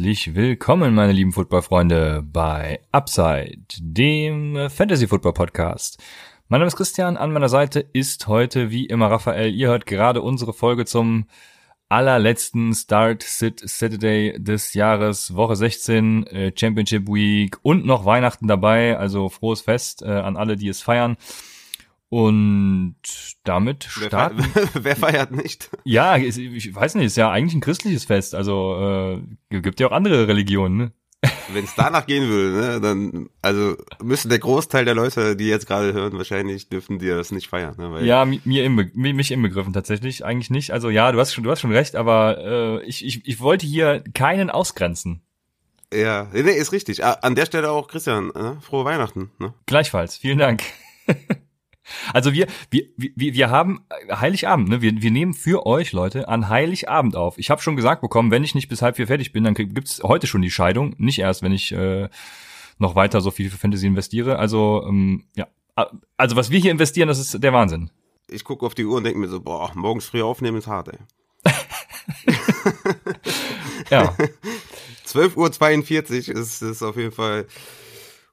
Herzlich willkommen, meine lieben Footballfreunde, bei Upside, dem Fantasy Football Podcast. Mein Name ist Christian, an meiner Seite ist heute wie immer Raphael. Ihr hört gerade unsere Folge zum allerletzten Start Sit Saturday des Jahres, Woche 16, äh, Championship Week und noch Weihnachten dabei, also frohes Fest äh, an alle, die es feiern. Und damit starten. Wer, wer feiert nicht? Ja, ich weiß nicht, ist ja eigentlich ein christliches Fest. Also äh, gibt ja auch andere Religionen. Ne? Wenn es danach gehen würde, ne, dann also müsste der Großteil der Leute, die jetzt gerade hören, wahrscheinlich dürfen die das nicht feiern. Ne, weil ja, mir im, mich inbegriffen tatsächlich eigentlich nicht. Also ja, du hast schon, du hast schon recht, aber äh, ich, ich, ich wollte hier keinen ausgrenzen. Ja, nee, ist richtig. An der Stelle auch Christian, ne? frohe Weihnachten. Ne? Gleichfalls, vielen Dank. Also wir, wir, wir, wir haben Heiligabend, ne? Wir, wir nehmen für euch, Leute, an Heiligabend auf. Ich habe schon gesagt bekommen, wenn ich nicht bis halb vier fertig bin, dann gibt's heute schon die Scheidung. Nicht erst, wenn ich äh, noch weiter so viel für Fantasy investiere. Also, ähm, ja. Also was wir hier investieren, das ist der Wahnsinn. Ich gucke auf die Uhr und denke mir so, boah, morgens früh aufnehmen ist hart, ey. ja. 12.42 Uhr ist, ist auf jeden Fall.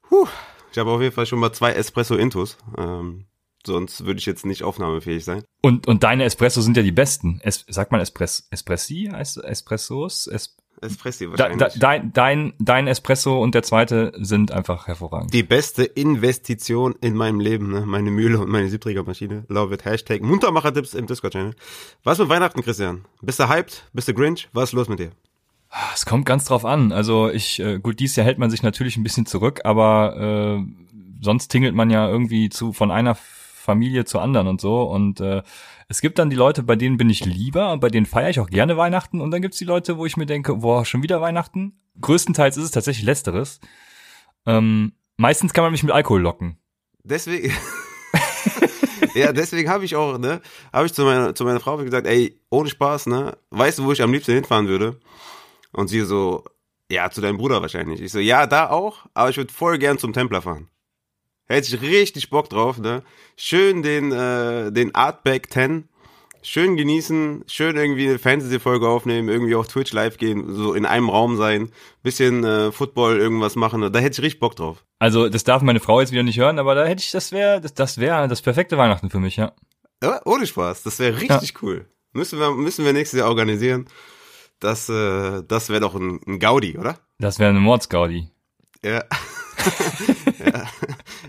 Puh, ich habe auf jeden Fall schon mal zwei Espresso-Intos. Ähm, sonst würde ich jetzt nicht aufnahmefähig sein. Und, und deine Espresso sind ja die besten. Es, sagt man Espress, Espressi? Espressos? Es, Espressi wahrscheinlich. Da, dein, dein, dein Espresso und der zweite sind einfach hervorragend. Die beste Investition in meinem Leben, ne? meine Mühle und meine Siebträgermaschine. Love it. Hashtag Muntermacher-Tipps im Discord-Channel. Was mit Weihnachten, Christian? Bist du hyped? Bist du Grinch? Was ist los mit dir? Es kommt ganz drauf an. Also ich, äh, gut, dies Jahr hält man sich natürlich ein bisschen zurück, aber äh, sonst tingelt man ja irgendwie zu von einer Familie zur anderen und so. Und äh, es gibt dann die Leute, bei denen bin ich lieber, bei denen feiere ich auch gerne Weihnachten. Und dann gibt's die Leute, wo ich mir denke, boah, schon wieder Weihnachten. Größtenteils ist es tatsächlich letzteres. Ähm, meistens kann man mich mit Alkohol locken. Deswegen. ja, deswegen habe ich auch, ne, habe ich zu meiner, zu meiner Frau gesagt, ey, ohne Spaß, ne, weißt du, wo ich am liebsten hinfahren würde? Und sie so, ja, zu deinem Bruder wahrscheinlich. Ich so, ja, da auch, aber ich würde voll gern zum Templer fahren. Hätte ich richtig Bock drauf, ne? Schön den, äh, den Artback 10. Schön genießen, schön irgendwie eine Fantasy-Folge aufnehmen, irgendwie auf Twitch live gehen, so in einem Raum sein, bisschen äh, Football irgendwas machen, da hätte ich richtig Bock drauf. Also, das darf meine Frau jetzt wieder nicht hören, aber da hätte ich, das wäre, das, das wäre das perfekte Weihnachten für mich, ja. Ja, ohne Spaß, das wäre richtig ja. cool. Müssen wir, müssen wir nächstes Jahr organisieren. Das, äh, das wäre doch ein, ein Gaudi, oder? Das wäre eine Mordsgaudi. Ja. ja.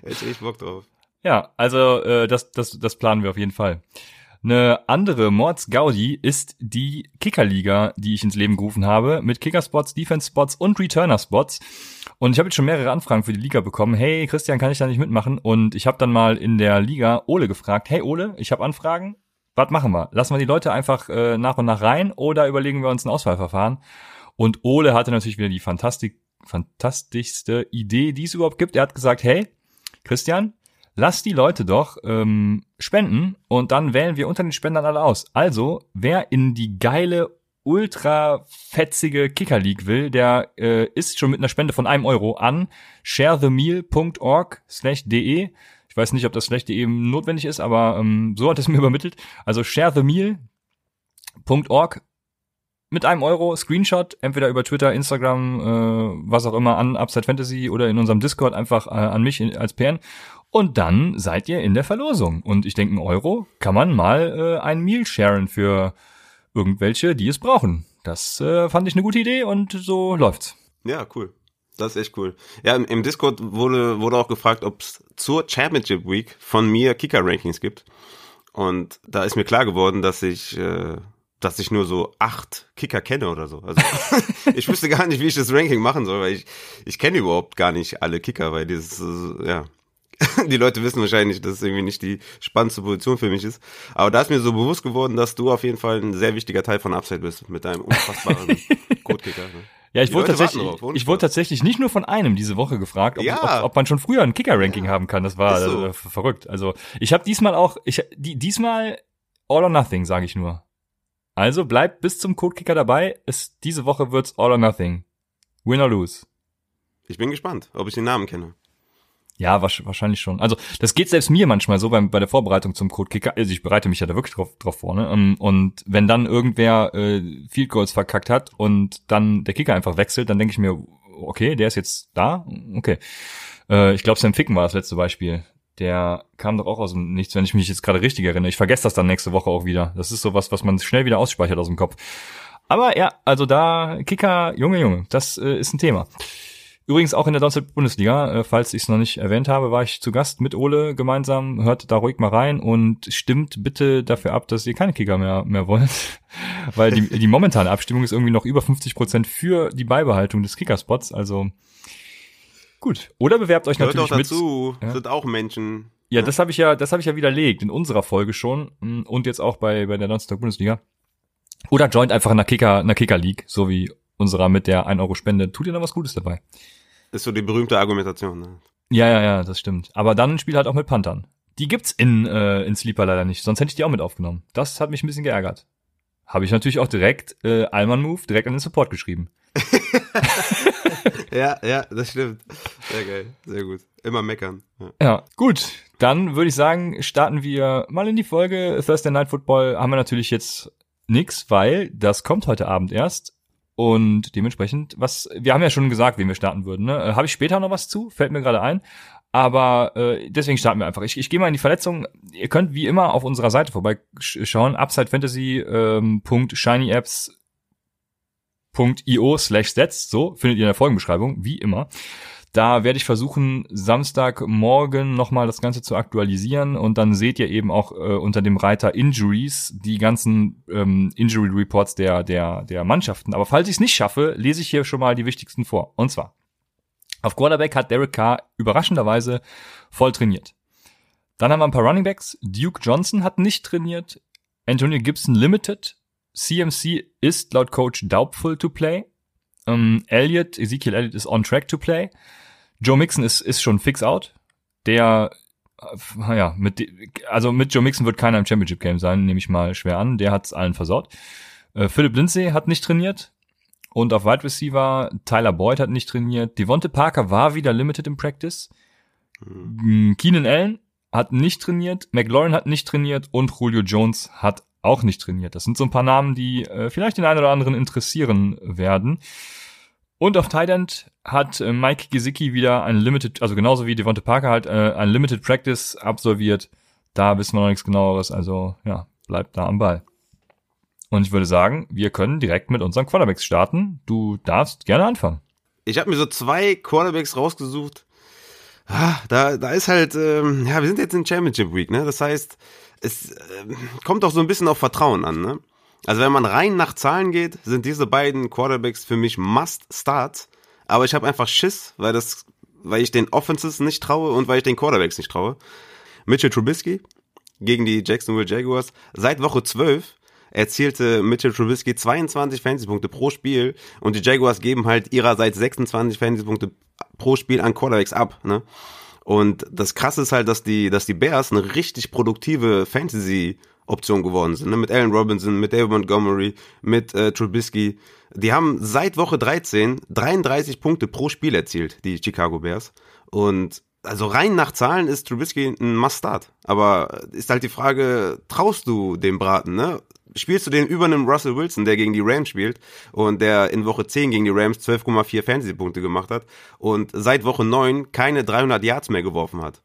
Hätte ich Bock drauf. Ja, also äh, das, das, das planen wir auf jeden Fall. Eine andere Mords-Gaudi ist die Kickerliga, die ich ins Leben gerufen habe, mit Kickerspots, Defense-Spots und Returner-Spots. Und ich habe jetzt schon mehrere Anfragen für die Liga bekommen. Hey, Christian, kann ich da nicht mitmachen? Und ich habe dann mal in der Liga Ole gefragt. Hey, Ole, ich habe Anfragen. Was machen wir? Lassen wir die Leute einfach äh, nach und nach rein oder überlegen wir uns ein Auswahlverfahren? Und Ole hatte natürlich wieder die Fantastik fantastischste Idee, die es überhaupt gibt. Er hat gesagt, hey, Christian, lass die Leute doch ähm, spenden und dann wählen wir unter den Spendern alle aus. Also, wer in die geile, ultra fetzige Kicker League will, der äh, ist schon mit einer Spende von einem Euro an sharethemeal.org slash de. Ich weiß nicht, ob das slash de notwendig ist, aber ähm, so hat es mir übermittelt. Also sharethemeal.org mit einem Euro Screenshot, entweder über Twitter, Instagram, äh, was auch immer an Upside Fantasy oder in unserem Discord einfach äh, an mich in, als PN. Und dann seid ihr in der Verlosung. Und ich denke, ein Euro kann man mal äh, ein Meal sharen für irgendwelche, die es brauchen. Das äh, fand ich eine gute Idee und so läuft's. Ja, cool. Das ist echt cool. Ja, im, Discord wurde, wurde auch gefragt, ob es zur Championship Week von mir Kicker-Rankings gibt. Und da ist mir klar geworden, dass ich äh, dass ich nur so acht Kicker kenne oder so. Also ich wüsste gar nicht, wie ich das Ranking machen soll, weil ich, ich kenne überhaupt gar nicht alle Kicker, weil dieses, ja, die Leute wissen wahrscheinlich, dass es irgendwie nicht die spannendste Position für mich ist. Aber da ist mir so bewusst geworden, dass du auf jeden Fall ein sehr wichtiger Teil von Upside bist mit deinem unfassbaren Codekicker. Ne? Ja, ich Die wurde Leute tatsächlich, drauf, ich wurde tatsächlich nicht nur von einem diese Woche gefragt, ob, Ja. ob, ob man schon früher ein Kicker-Ranking haben kann. Das war so. äh, ver- verrückt. Also ich habe diesmal auch, ich die, diesmal All or Nothing, sage ich nur. Also bleibt bis zum Codekicker dabei. Es, diese Woche wird's All or Nothing. Win or lose. Ich bin gespannt, ob ich den Namen kenne. Ja, wahrscheinlich schon. Also das geht selbst mir manchmal so beim, bei der Vorbereitung zum Codekicker. Also ich bereite mich ja da wirklich drauf, drauf vor. Ne? Ähm, Und wenn dann irgendwer äh, Field Goals verkackt hat und dann der Kicker einfach wechselt, dann denke ich mir, okay, der ist jetzt da. Okay. Äh, ich glaube, Sam Ficken war das letzte Beispiel. Der kam doch auch aus dem Nichts, wenn ich mich jetzt gerade richtig erinnere. Ich vergesse das dann nächste Woche auch wieder. Das ist sowas, was man schnell wieder ausspeichert aus dem Kopf. Aber ja, also da Kicker, Junge, Junge, das äh, ist ein Thema. Übrigens auch in der Donnerstag Bundesliga, äh, falls ich es noch nicht erwähnt habe, war ich zu Gast mit Ole gemeinsam. Hört da ruhig mal rein und stimmt bitte dafür ab, dass ihr keine Kicker mehr mehr wollt, weil die, die momentane Abstimmung ist irgendwie noch über 50 Prozent für die Beibehaltung des Kickerspots. Also gut. Oder bewerbt euch Gehört natürlich doch mit. dazu, Ja. sind auch Menschen. Ja, das habe ich ja, das habe ich ja widerlegt in unserer Folge schon mm, und jetzt auch bei bei der Donnerstag Bundesliga. Oder joint einfach in der Kicker, in der Kicker League, so wie unserer mit der 1 Euro Spende. Tut ihr da was Gutes dabei? Ist so die berühmte Argumentation. Ne? Ja, ja, ja, das stimmt. Aber dann spiel halt auch mit Panthern. Die gibt's in äh, in Sleeper leider nicht, sonst hätte ich die auch mit aufgenommen. Das hat mich ein bisschen geärgert. Habe ich natürlich auch direkt äh, Alman Move direkt an den Support geschrieben. Ja, ja, das stimmt. Sehr geil, sehr gut. Immer meckern. Ja. Ja, gut. Dann würde ich sagen, starten wir mal in die Folge. Thursday Night Football haben wir natürlich jetzt nix, weil das kommt heute Abend erst. Und dementsprechend, was, wir haben ja schon gesagt, wen wir starten würden. Ne? Äh, Habe ich später noch was zu? Fällt mir gerade ein. Aber äh, deswegen starten wir einfach. Ich, ich gehe mal in die Verletzung. Ihr könnt wie immer auf unserer Seite vorbeischauen. UpsideFantasy.shinyapps.io slash stats. So findet ihr in der Folgenbeschreibung, wie immer. Da werde ich versuchen, Samstagmorgen nochmal das Ganze zu aktualisieren und dann seht ihr eben auch äh, unter dem Reiter Injuries die ganzen ähm, Injury Reports der, der, der Mannschaften. Aber falls ich es nicht schaffe, lese ich hier schon mal die wichtigsten vor. Und zwar, auf Quarterback hat Derek Carr überraschenderweise voll trainiert. Dann haben wir ein paar Running Backs. Duke Johnson hat nicht trainiert. Antonio Gibson limited. CMC ist laut Coach doubtful to play. Ähm, Elliott, Ezekiel Elliott ist on track to play. Joe Mixon ist, ist schon fix out. Der, äh, ja, mit, also mit Joe Mixon wird keiner im Championship Game sein, nehme ich mal schwer an. Der hat's allen versaut. Äh, Philip Lindsay hat nicht trainiert. Und auf Wide Receiver, Tyler Boyd hat nicht trainiert. Devonte Parker war wieder limited im Practice. Mm, Keenan Allen hat nicht trainiert. McLaurin hat nicht trainiert. Und Julio Jones hat auch nicht trainiert. Das sind so ein paar Namen, die äh, vielleicht den einen oder anderen interessieren werden. Und auf Tight End hat äh, Mike Gesicki wieder ein Limited, also genauso wie Devonte Parker halt, äh, ein Limited Practice absolviert. Da wissen wir noch nichts genaueres, also ja, bleibt da am Ball. Und ich würde sagen, wir können direkt mit unseren Quarterbacks starten. Du darfst gerne anfangen. Ich habe mir so zwei Quarterbacks rausgesucht. Ah, Da, da ist halt, ähm, ja, wir sind jetzt in Championship Week, ne? Das heißt, es ähm, kommt auch so ein bisschen auf Vertrauen an, ne? Also wenn man rein nach Zahlen geht, sind diese beiden Quarterbacks für mich Must-Starts. Aber ich habe einfach Schiss, weil das, weil ich den Offenses nicht traue und weil ich den Quarterbacks nicht traue. Mitchell Trubisky gegen die Jacksonville Jaguars. Seit Woche 12 erzielte Mitchell Trubisky 22 Fantasy-Punkte pro Spiel und die Jaguars geben halt ihrerseits 26 Fantasy-Punkte pro Spiel an Quarterbacks ab, ne? Und das krasse ist halt, dass die, dass die Bears eine richtig produktive Fantasy-Option geworden sind, ne? Mit Allen Robinson, mit David Montgomery, mit äh, Trubisky. Die haben seit Woche 13 33 Punkte pro Spiel erzielt, die Chicago Bears. Und also rein nach Zahlen ist Trubisky ein Must-Start. Aber ist halt die Frage, traust du dem Braten, ne? Spielst du den über einem Russell Wilson, der gegen die Rams spielt und der in Woche 10 gegen die Rams 12,4 Fantasy-Punkte gemacht hat und seit Woche 9 keine 300 Yards mehr geworfen hat?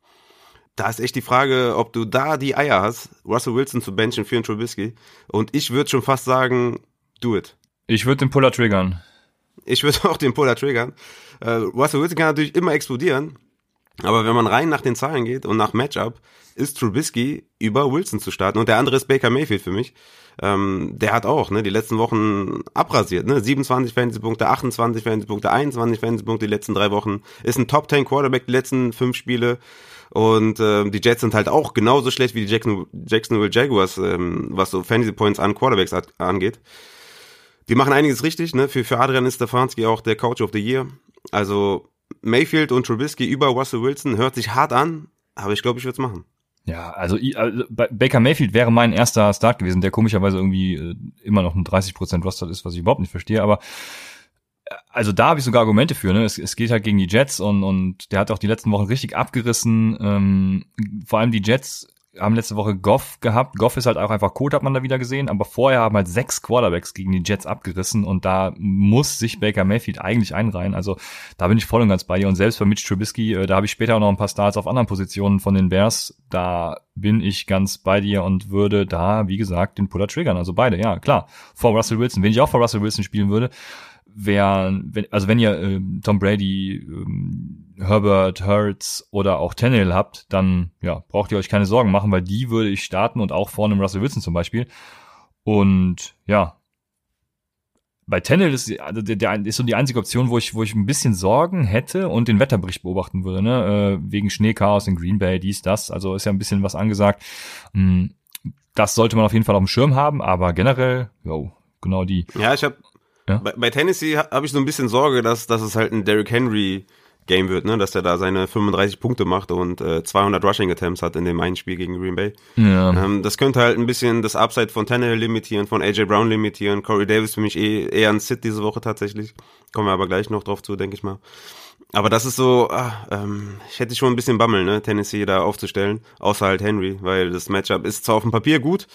Da ist echt die Frage, ob du da die Eier hast, Russell Wilson zu benchen für einen Trubisky. Und ich würde schon fast sagen, do it. Ich würde den Puller triggern. Ich würde auch den Puller triggern. Äh, Russell Wilson kann natürlich immer explodieren, aber wenn man rein nach den Zahlen geht und nach Matchup, ist Trubisky über Wilson zu starten. Und der andere ist Baker Mayfield für mich. Ähm, der hat auch ne, die letzten Wochen abrasiert. Ne? 27 Fantasy-Punkte, 28 Fantasy-Punkte, 21 Fantasy-Punkte die letzten drei Wochen. Ist ein Top 10 Quarterback die letzten fünf Spiele. Und ähm, die Jets sind halt auch genauso schlecht wie die Jackson, Jacksonville Jaguars, ähm, was so Fantasy Points an Quarterbacks at, angeht. die machen einiges richtig, ne? Für, für Adrian ist Stefanski auch der Coach of the Year. Also Mayfield und Trubisky über Russell Wilson hört sich hart an, aber ich glaube, ich würde es machen. Ja, also, also Baker Mayfield wäre mein erster Start gewesen, der komischerweise irgendwie äh, immer noch ein 30% Roster ist, was ich überhaupt nicht verstehe, aber äh, also da habe ich sogar Argumente für, ne? Es, es geht halt gegen die Jets und, und der hat auch die letzten Wochen richtig abgerissen. Ähm, vor allem die Jets haben letzte Woche Goff gehabt. Goff ist halt auch einfach Code, hat man da wieder gesehen. Aber vorher haben halt sechs Quarterbacks gegen die Jets abgerissen und da muss sich Baker Mayfield eigentlich einreihen. Also da bin ich voll und ganz bei dir. Und selbst bei Mitch Trubisky, äh, da habe ich später auch noch ein paar Starts auf anderen Positionen von den Bears. Da bin ich ganz bei dir und würde da, wie gesagt, den Puller triggern. Also beide, ja, klar. Vor Russell Wilson. Wenn ich auch vor Russell Wilson spielen würde, wer, wenn, also wenn ihr äh, Tom Brady, ähm, Herbert, Hurts oder auch Tannehill habt, dann ja, braucht ihr euch keine Sorgen machen, weil die würde ich starten und auch vorne im Russell Wilson zum Beispiel. Und ja, bei Tannehill ist, also der, der, ist so die einzige Option, wo ich, wo ich ein bisschen Sorgen hätte und den Wetterbericht beobachten würde, ne? Äh, wegen Schneechaos in Green Bay, dies, das. Also ist ja ein bisschen was angesagt. Hm, das sollte man auf jeden Fall auf dem Schirm haben, aber generell, jo, genau die. Ja, ich habe ja? Bei, bei Tennessee habe ich so ein bisschen Sorge, dass, dass es halt ein Derrick Henry Game wird, ne, dass er da seine 35 Punkte macht und äh, 200 Rushing Attempts hat in dem einen Spiel gegen Green Bay. Ja. Ähm, das könnte halt ein bisschen das Upside von Tannehill limitieren, von AJ Brown limitieren. Corey Davis für mich eh eher ein Sit diese Woche tatsächlich. Kommen wir aber gleich noch drauf zu, denke ich mal. Aber das ist so, ah, ähm, ich hätte schon ein bisschen Bammel, ne, Tennessee da aufzustellen, außer halt Henry, weil das Matchup ist zwar auf dem Papier gut,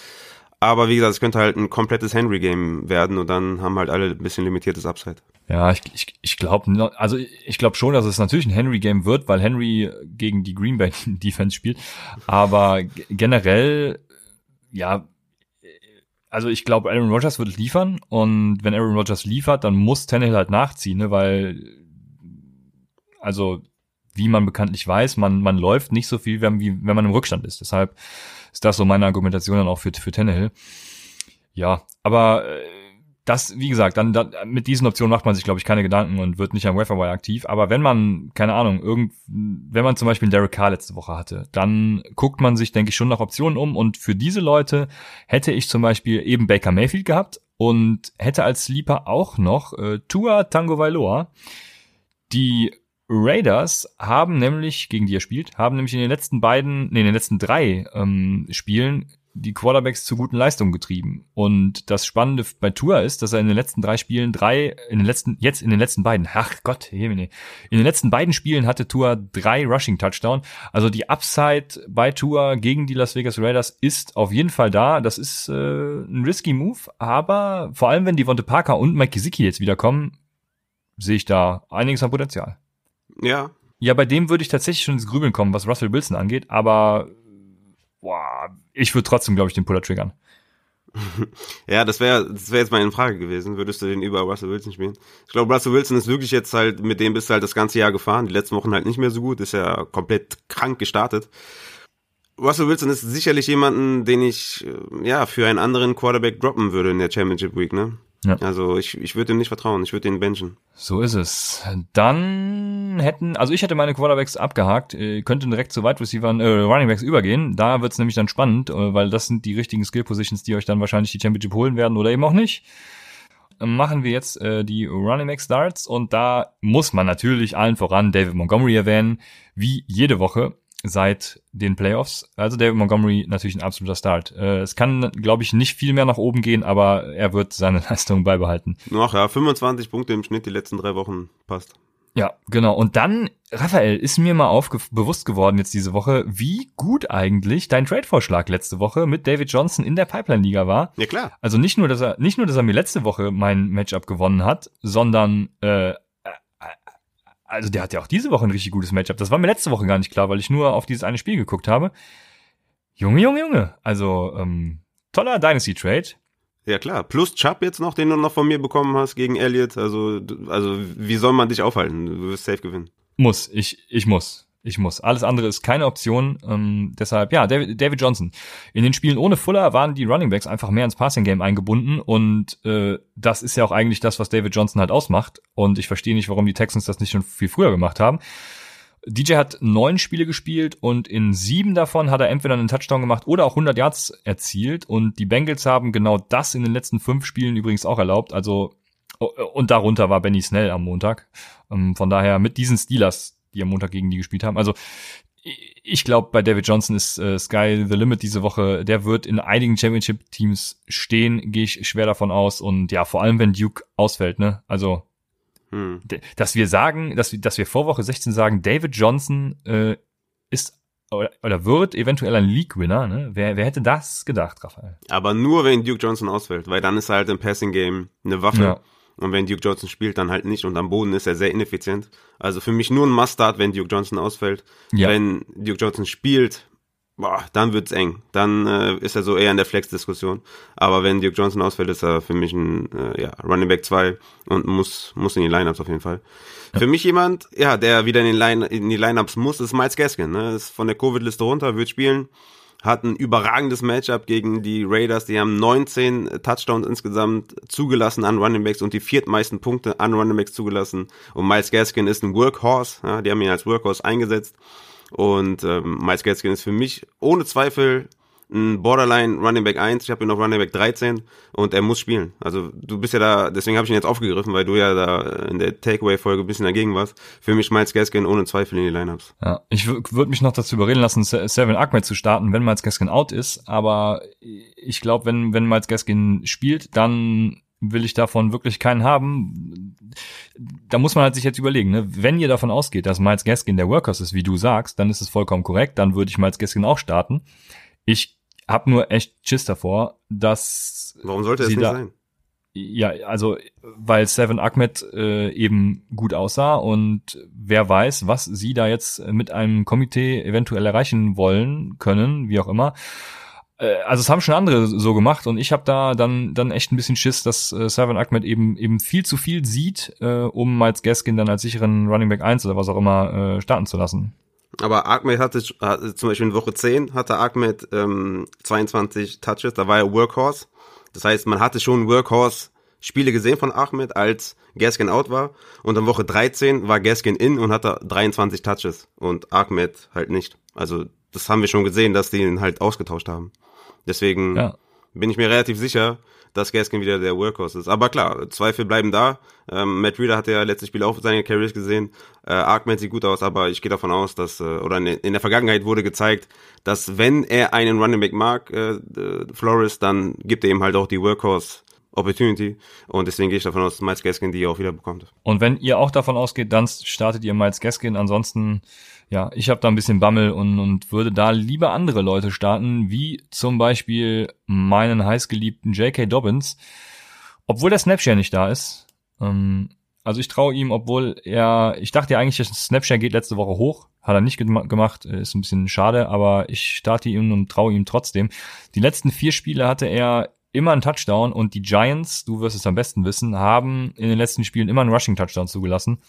aber wie gesagt, es könnte halt ein komplettes Henry-Game werden und dann haben halt alle ein bisschen limitiertes Upside. Ja, ich, ich, ich glaube, also ich glaube schon, dass es natürlich ein Henry-Game wird, weil Henry gegen die Green Bay Defense spielt. Aber generell, ja, also ich glaube, Aaron Rodgers wird liefern und wenn Aaron Rodgers liefert, dann muss Tannehill halt nachziehen, ne, weil also wie man bekanntlich weiß, man man läuft nicht so viel, wenn, wie, wenn man im Rückstand ist. Deshalb ist das so meine Argumentation dann auch für, für Tannehill. Ja, aber äh, das, wie gesagt, dann, dann mit diesen Optionen macht man sich, glaube ich, keine Gedanken und wird nicht am Waferwire aktiv. Aber wenn man, keine Ahnung, irgend, wenn man zum Beispiel Derek Carr letzte Woche hatte, dann guckt man sich, denke ich, schon nach Optionen um. Und für diese Leute hätte ich zum Beispiel eben Baker Mayfield gehabt und hätte als Sleeper auch noch äh, Tua Tango Vailoa. Die Raiders haben nämlich, gegen die er spielt, haben nämlich in den letzten beiden, nee, in den letzten drei ähm, Spielen die Quarterbacks zu guten Leistungen getrieben. Und das Spannende bei Tour ist, dass er in den letzten drei Spielen drei, in den letzten, jetzt in den letzten beiden, ach Gott, in den letzten beiden Spielen hatte Tour drei Rushing Touchdown. Also die Upside bei Tour gegen die Las Vegas Raiders ist auf jeden Fall da. Das ist äh, ein risky Move, aber vor allem wenn die Vonte Parker und Mike Gesicki jetzt wiederkommen, sehe ich da einiges an Potenzial. Ja. Ja, bei dem würde ich tatsächlich schon ins Grübeln kommen, was Russell Wilson angeht, aber boah, ich würde trotzdem, glaube ich, den Puller triggern. ja, das wäre das wäre jetzt meine Frage gewesen. Würdest du den über Russell Wilson spielen? Ich glaube, Russell Wilson ist wirklich jetzt halt, mit dem bist du halt das ganze Jahr gefahren. Die letzten Wochen halt nicht mehr so gut, ist ja komplett krank gestartet. Russell Wilson ist sicherlich jemanden, den ich äh, ja für einen anderen Quarterback droppen würde in der Championship Week, ne? Ja. Also ich, ich würde ihm nicht vertrauen, ich würde ihn benchen. So ist es. Dann hätten, also ich hätte meine Quarterbacks abgehakt, äh, könnte direkt zu Wide Receivers, äh, Running Backs übergehen. Da wird's nämlich dann spannend, äh, weil das sind die richtigen Skill Positions, die euch dann wahrscheinlich die Championship holen werden oder eben auch nicht. Machen wir jetzt äh, die Running Back Starts und da muss man natürlich allen voran David Montgomery erwähnen, wie jede Woche seit den Playoffs. Also David Montgomery natürlich ein absoluter Start. Äh, es kann, glaube ich, nicht viel mehr nach oben gehen, aber er wird seine Leistung beibehalten. Noch ja, 25 Punkte im Schnitt die letzten drei Wochen passt. Ja, genau. Und dann, Raphael, ist mir mal bewusst geworden jetzt diese Woche, wie gut eigentlich dein Trade-Vorschlag letzte Woche mit David Johnson in der Pipeline-Liga war. Ja, klar. Also nicht nur, dass er, nicht nur, dass er mir letzte Woche mein Matchup gewonnen hat, sondern äh, also der hat ja auch diese Woche ein richtig gutes Matchup. Das war mir letzte Woche gar nicht klar, weil ich nur auf dieses eine Spiel geguckt habe. Junge, Junge, Junge. Also ähm, toller Dynasty Trade. Ja klar, plus Chubb jetzt noch, den du noch von mir bekommen hast gegen Elliott. Also, also wie soll man dich aufhalten? Du wirst safe gewinnen. Muss, ich, ich muss. Ich muss. Alles andere ist keine Option. Ähm, deshalb, ja, David, David Johnson. In den Spielen ohne Fuller waren die Running Backs einfach mehr ins Passing Game eingebunden und äh, das ist ja auch eigentlich das, was David Johnson halt ausmacht. Und ich verstehe nicht, warum die Texans das nicht schon viel früher gemacht haben. DJ hat neun Spiele gespielt und in sieben davon hat er entweder einen Touchdown gemacht oder auch 100 Yards erzielt und die Bengals haben genau das in den letzten fünf Spielen übrigens auch erlaubt. Also und darunter war Benny Snell am Montag. Ähm, von daher mit diesen Steelers, die am Montag gegen die gespielt haben. Also ich glaube, bei David Johnson ist äh, Sky the Limit diese Woche. Der wird in einigen Championship-Teams stehen, gehe ich schwer davon aus. Und ja, vor allem wenn Duke ausfällt, ne? Also hm. dass wir sagen, dass wir, dass wir vor Woche 16 sagen, David Johnson äh, ist oder, oder wird eventuell ein League-Winner, ne? Wer, wer hätte das gedacht, Raphael? Aber nur wenn Duke Johnson ausfällt, weil dann ist er halt im Passing-Game eine Waffe. Ja. Und wenn Duke Johnson spielt, dann halt nicht. Und am Boden ist er sehr ineffizient. Also für mich nur ein Must-Start, wenn Duke Johnson ausfällt. Ja. Wenn Duke Johnson spielt, boah, dann wird's eng. Dann äh, ist er so eher in der Flex-Diskussion. Aber wenn Duke Johnson ausfällt, ist er für mich ein äh, ja, Running Back 2 und muss, muss in die Lineups auf jeden Fall. Ja. Für mich jemand, ja, der wieder in, den Line, in die Lineups muss, ist Miles Gaskin. Ne? Ist von der Covid-Liste runter, wird spielen hat ein überragendes Matchup gegen die Raiders. Die haben 19 Touchdowns insgesamt zugelassen an Running Backs und die viertmeisten Punkte an Running Backs zugelassen. Und Miles Gaskin ist ein Workhorse. Ja, die haben ihn als Workhorse eingesetzt. Und ähm, Miles Gaskin ist für mich ohne Zweifel ein Borderline Running Back 1, ich habe ihn noch Running Back 13 und er muss spielen. Also du bist ja da, deswegen habe ich ihn jetzt aufgegriffen, weil du ja da in der Takeaway-Folge ein bisschen dagegen warst. Für mich Miles Gaskin ohne Zweifel in die Lineups. Ja, ich würde mich noch dazu überreden lassen, Seven Ahmed zu starten, wenn Miles Gaskin out ist, aber ich glaube, wenn, wenn Miles Gaskin spielt, dann will ich davon wirklich keinen haben. Da muss man halt sich jetzt überlegen, ne? wenn ihr davon ausgeht, dass Miles Gaskin der Workers ist, wie du sagst, dann ist es vollkommen korrekt, dann würde ich Miles Gaskin auch starten. Ich hab nur echt Schiss davor, dass. Warum sollte es nicht da, sein? Ja, also weil Seven Ahmed äh, eben gut aussah und wer weiß, was sie da jetzt mit einem Komitee eventuell erreichen wollen können, wie auch immer. Äh, also es haben schon andere so gemacht und ich habe da dann dann echt ein bisschen Schiss, dass äh, Seven Ahmed eben eben viel zu viel sieht, äh, um Miles Gaskin dann als sicheren Running Back 1 oder was auch immer äh, starten zu lassen. Aber Ahmed hatte, hatte zum Beispiel in Woche 10 hatte Ahmed ähm, 22 Touches, da war er Workhorse. Das heißt, man hatte schon Workhorse Spiele gesehen von Ahmed, als Gaskin out war. Und in Woche 13 war Gaskin in und hatte 23 Touches und Ahmed halt nicht. Also das haben wir schon gesehen, dass die ihn halt ausgetauscht haben. Deswegen ja. Bin ich mir relativ sicher, dass Gaskin wieder der Workhorse ist. Aber klar, Zweifel bleiben da. Ähm, Matt Reeder hat ja letztes Spiel auch seine Carries gesehen. Äh, Arkman sieht gut aus, aber ich gehe davon aus, dass, äh, oder in, der Vergangenheit wurde gezeigt, dass wenn er einen Running Back mag, äh, äh, Flores, dann gibt er ihm halt auch die Workhorse Opportunity. Und deswegen gehe ich davon aus, dass Miles Gaskin die auch wieder bekommt. Und wenn ihr auch davon ausgeht, dann startet ihr Miles Gaskin. Ansonsten, ja, ich habe da ein bisschen Bammel und, und würde da lieber andere Leute starten, wie zum Beispiel meinen heißgeliebten J.K. Dobbins. Obwohl der Snapshare nicht da ist. Ähm, also ich traue ihm, obwohl er, ich dachte ja eigentlich, der Snapshare geht letzte Woche hoch. Hat er nicht gemacht, ist ein bisschen schade, aber ich starte ihm und traue ihm trotzdem. Die letzten vier Spiele hatte er immer einen Touchdown und die Giants, du wirst es am besten wissen, haben in den letzten Spielen immer einen Rushing Touchdown zugelassen.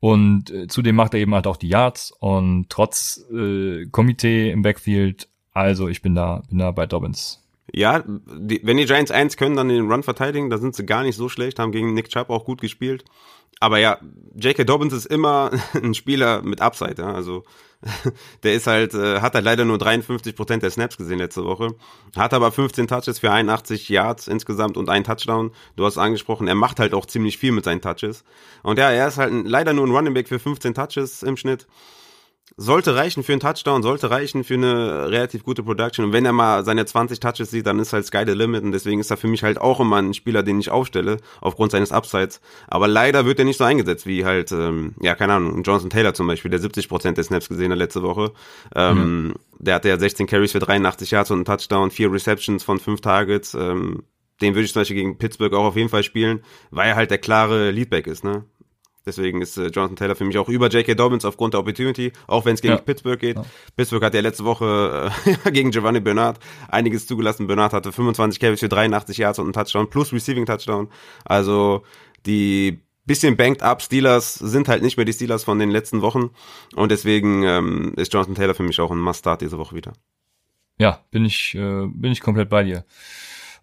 Und äh, zudem macht er eben halt auch die Yards und trotz äh, Komitee im Backfield, also ich bin da, bin da bei Dobbins. Ja, die, wenn die Giants eins können, dann den Run verteidigen, da sind sie gar nicht so schlecht, haben gegen Nick Chubb auch gut gespielt. Aber ja, J.K. Dobbins ist immer ein Spieler mit Upside, ja. Also der ist halt, äh, hat halt leider nur 53 Prozent der Snaps gesehen letzte Woche. Hat aber 15 Touches für 81 Yards insgesamt und ein Touchdown. Du hast angesprochen, er macht halt auch ziemlich viel mit seinen Touches. Und ja, er ist halt ein, leider nur ein Running Back für 15 Touches im Schnitt sollte reichen für einen Touchdown, sollte reichen für eine relativ gute Production. Und wenn er mal seine 20 Touches sieht, dann ist halt Sky the Limit. Und deswegen ist er für mich halt auch immer ein Spieler, den ich aufstelle, aufgrund seines Upsides. Aber leider wird er nicht so eingesetzt wie halt, ähm, ja, keine Ahnung, Johnson Taylor zum Beispiel, der 70% der Snaps gesehen hat letzte Woche. Ähm, mhm. Der hatte ja 16 Carries für 83 Yards und einen Touchdown, vier Receptions von fünf Targets. Ähm, den würde ich zum Beispiel gegen Pittsburgh auch auf jeden Fall spielen, weil er halt der klare Leadback ist, ne? Deswegen ist äh, Jonathan Taylor für mich auch über J.K. Dobbins aufgrund der Opportunity, auch wenn es gegen ja. Pittsburgh geht. Ja. Pittsburgh hat ja letzte Woche äh, gegen Giovanni Bernard einiges zugelassen. Bernard hatte 25 Carries für 83 Yards und einen Touchdown plus Receiving Touchdown. Also die bisschen banked up Steelers sind halt nicht mehr die Steelers von den letzten Wochen und deswegen ähm, ist Jonathan Taylor für mich auch ein Must-Start diese Woche wieder. Ja, bin ich äh, bin ich komplett bei dir.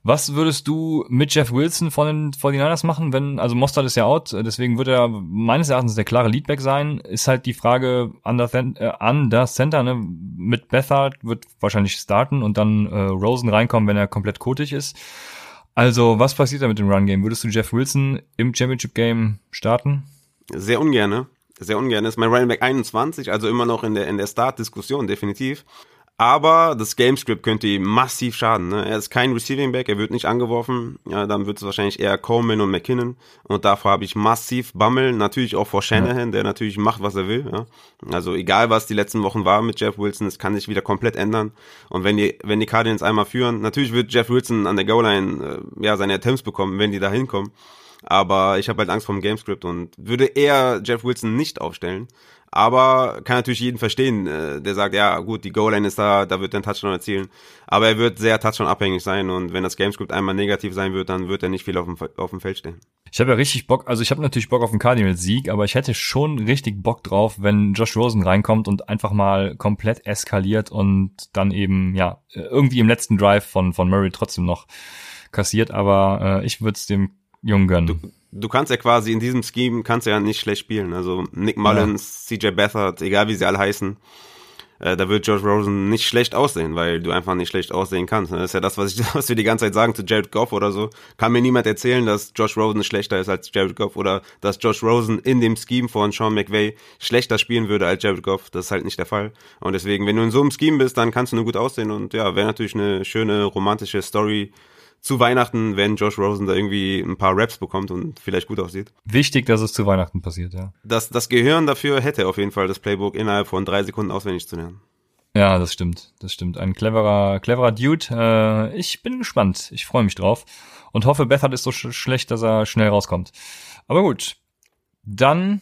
Was würdest du mit Jeff Wilson von den 49ers machen, wenn, also Mostard ist ja out, deswegen wird er meines Erachtens der klare Leadback sein. Ist halt die Frage an der, äh, an der Center, ne? Mit Bethard wird wahrscheinlich starten und dann äh, Rosen reinkommen, wenn er komplett kotig ist. Also, was passiert da mit dem Run-Game? Würdest du Jeff Wilson im Championship-Game starten? Sehr ungern, sehr ungern. Ist mein Running Back 21, also immer noch in der, in der Start-Diskussion, definitiv. Aber das Gamescript könnte ihm massiv schaden. Ne? Er ist kein Receiving Back, er wird nicht angeworfen. Ja, dann wird es wahrscheinlich eher Coleman und McKinnon. Und davor habe ich massiv Bammel. Natürlich auch vor Shanahan, der natürlich macht, was er will. Ja? Also egal, was die letzten Wochen war mit Jeff Wilson, es kann sich wieder komplett ändern. Und wenn die, wenn die Cardinals einmal führen, natürlich wird Jeff Wilson an der Goal-Line äh, ja, seine Attempts bekommen, wenn die da hinkommen. Aber ich habe halt Angst vor dem Gamescript und würde eher Jeff Wilson nicht aufstellen. Aber kann natürlich jeden verstehen, äh, der sagt, ja gut, die Goal-Line ist da, da wird er einen Touchdown erzielen. Aber er wird sehr Touchdown-abhängig sein und wenn das Gamescript einmal negativ sein wird, dann wird er nicht viel auf dem, auf dem Feld stehen. Ich habe ja richtig Bock, also ich habe natürlich Bock auf einen Cardinals-Sieg, aber ich hätte schon richtig Bock drauf, wenn Josh Rosen reinkommt und einfach mal komplett eskaliert und dann eben, ja, irgendwie im letzten Drive von, von Murray trotzdem noch kassiert, aber äh, ich würde es dem Jungen gönnen. Du, du kannst ja quasi in diesem Scheme kannst ja nicht schlecht spielen. Also Nick Mullins, ja. CJ Beathard, egal wie sie alle heißen, äh, da wird George Rosen nicht schlecht aussehen, weil du einfach nicht schlecht aussehen kannst. Das ist ja das, was, ich, was wir die ganze Zeit sagen zu Jared Goff oder so. Kann mir niemand erzählen, dass Josh Rosen schlechter ist als Jared Goff oder dass Josh Rosen in dem Scheme von Sean McVay schlechter spielen würde als Jared Goff. Das ist halt nicht der Fall. Und deswegen, wenn du in so einem Scheme bist, dann kannst du nur gut aussehen und ja, wäre natürlich eine schöne romantische Story zu Weihnachten, wenn Josh Rosen da irgendwie ein paar Raps bekommt und vielleicht gut aussieht. Wichtig, dass es zu Weihnachten passiert, ja. Das, das Gehirn dafür hätte auf jeden Fall das Playbook innerhalb von drei Sekunden auswendig zu lernen. Ja, das stimmt. Das stimmt. Ein cleverer, cleverer Dude. Äh, ich bin gespannt. Ich freue mich drauf. Und hoffe, Bethard ist so sch schlecht, dass er schnell rauskommt. Aber gut. Dann,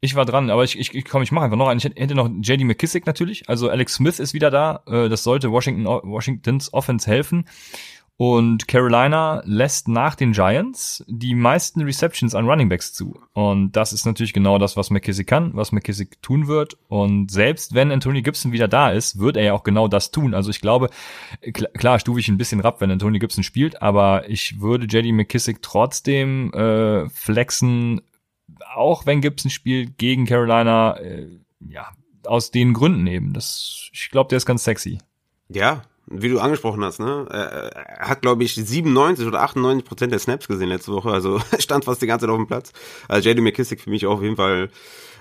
ich war dran, aber ich, ich, ich komm, ich mache einfach noch einen. Ich hätte noch JD McKissick natürlich. Also Alex Smith ist wieder da. Äh, das sollte Washington, Washingtons Offense helfen. Und Carolina lässt nach den Giants die meisten Receptions an Running Backs zu. Und das ist natürlich genau das, was McKissick kann, was McKissick tun wird. Und selbst wenn Anthony Gibson wieder da ist, wird er ja auch genau das tun. Also ich glaube, klar stufe ich ein bisschen rab, wenn Anthony Gibson spielt, aber ich würde JD McKissick trotzdem äh, flexen, auch wenn Gibson spielt gegen Carolina, äh, ja, aus den Gründen eben. Das, ich glaube, der ist ganz sexy. Ja, wie du angesprochen hast, ne? Er hat, glaube ich, 97 oder 98 Prozent der Snaps gesehen letzte Woche, also stand fast die ganze Zeit auf dem Platz. Also JD McKissick für mich auch auf jeden Fall,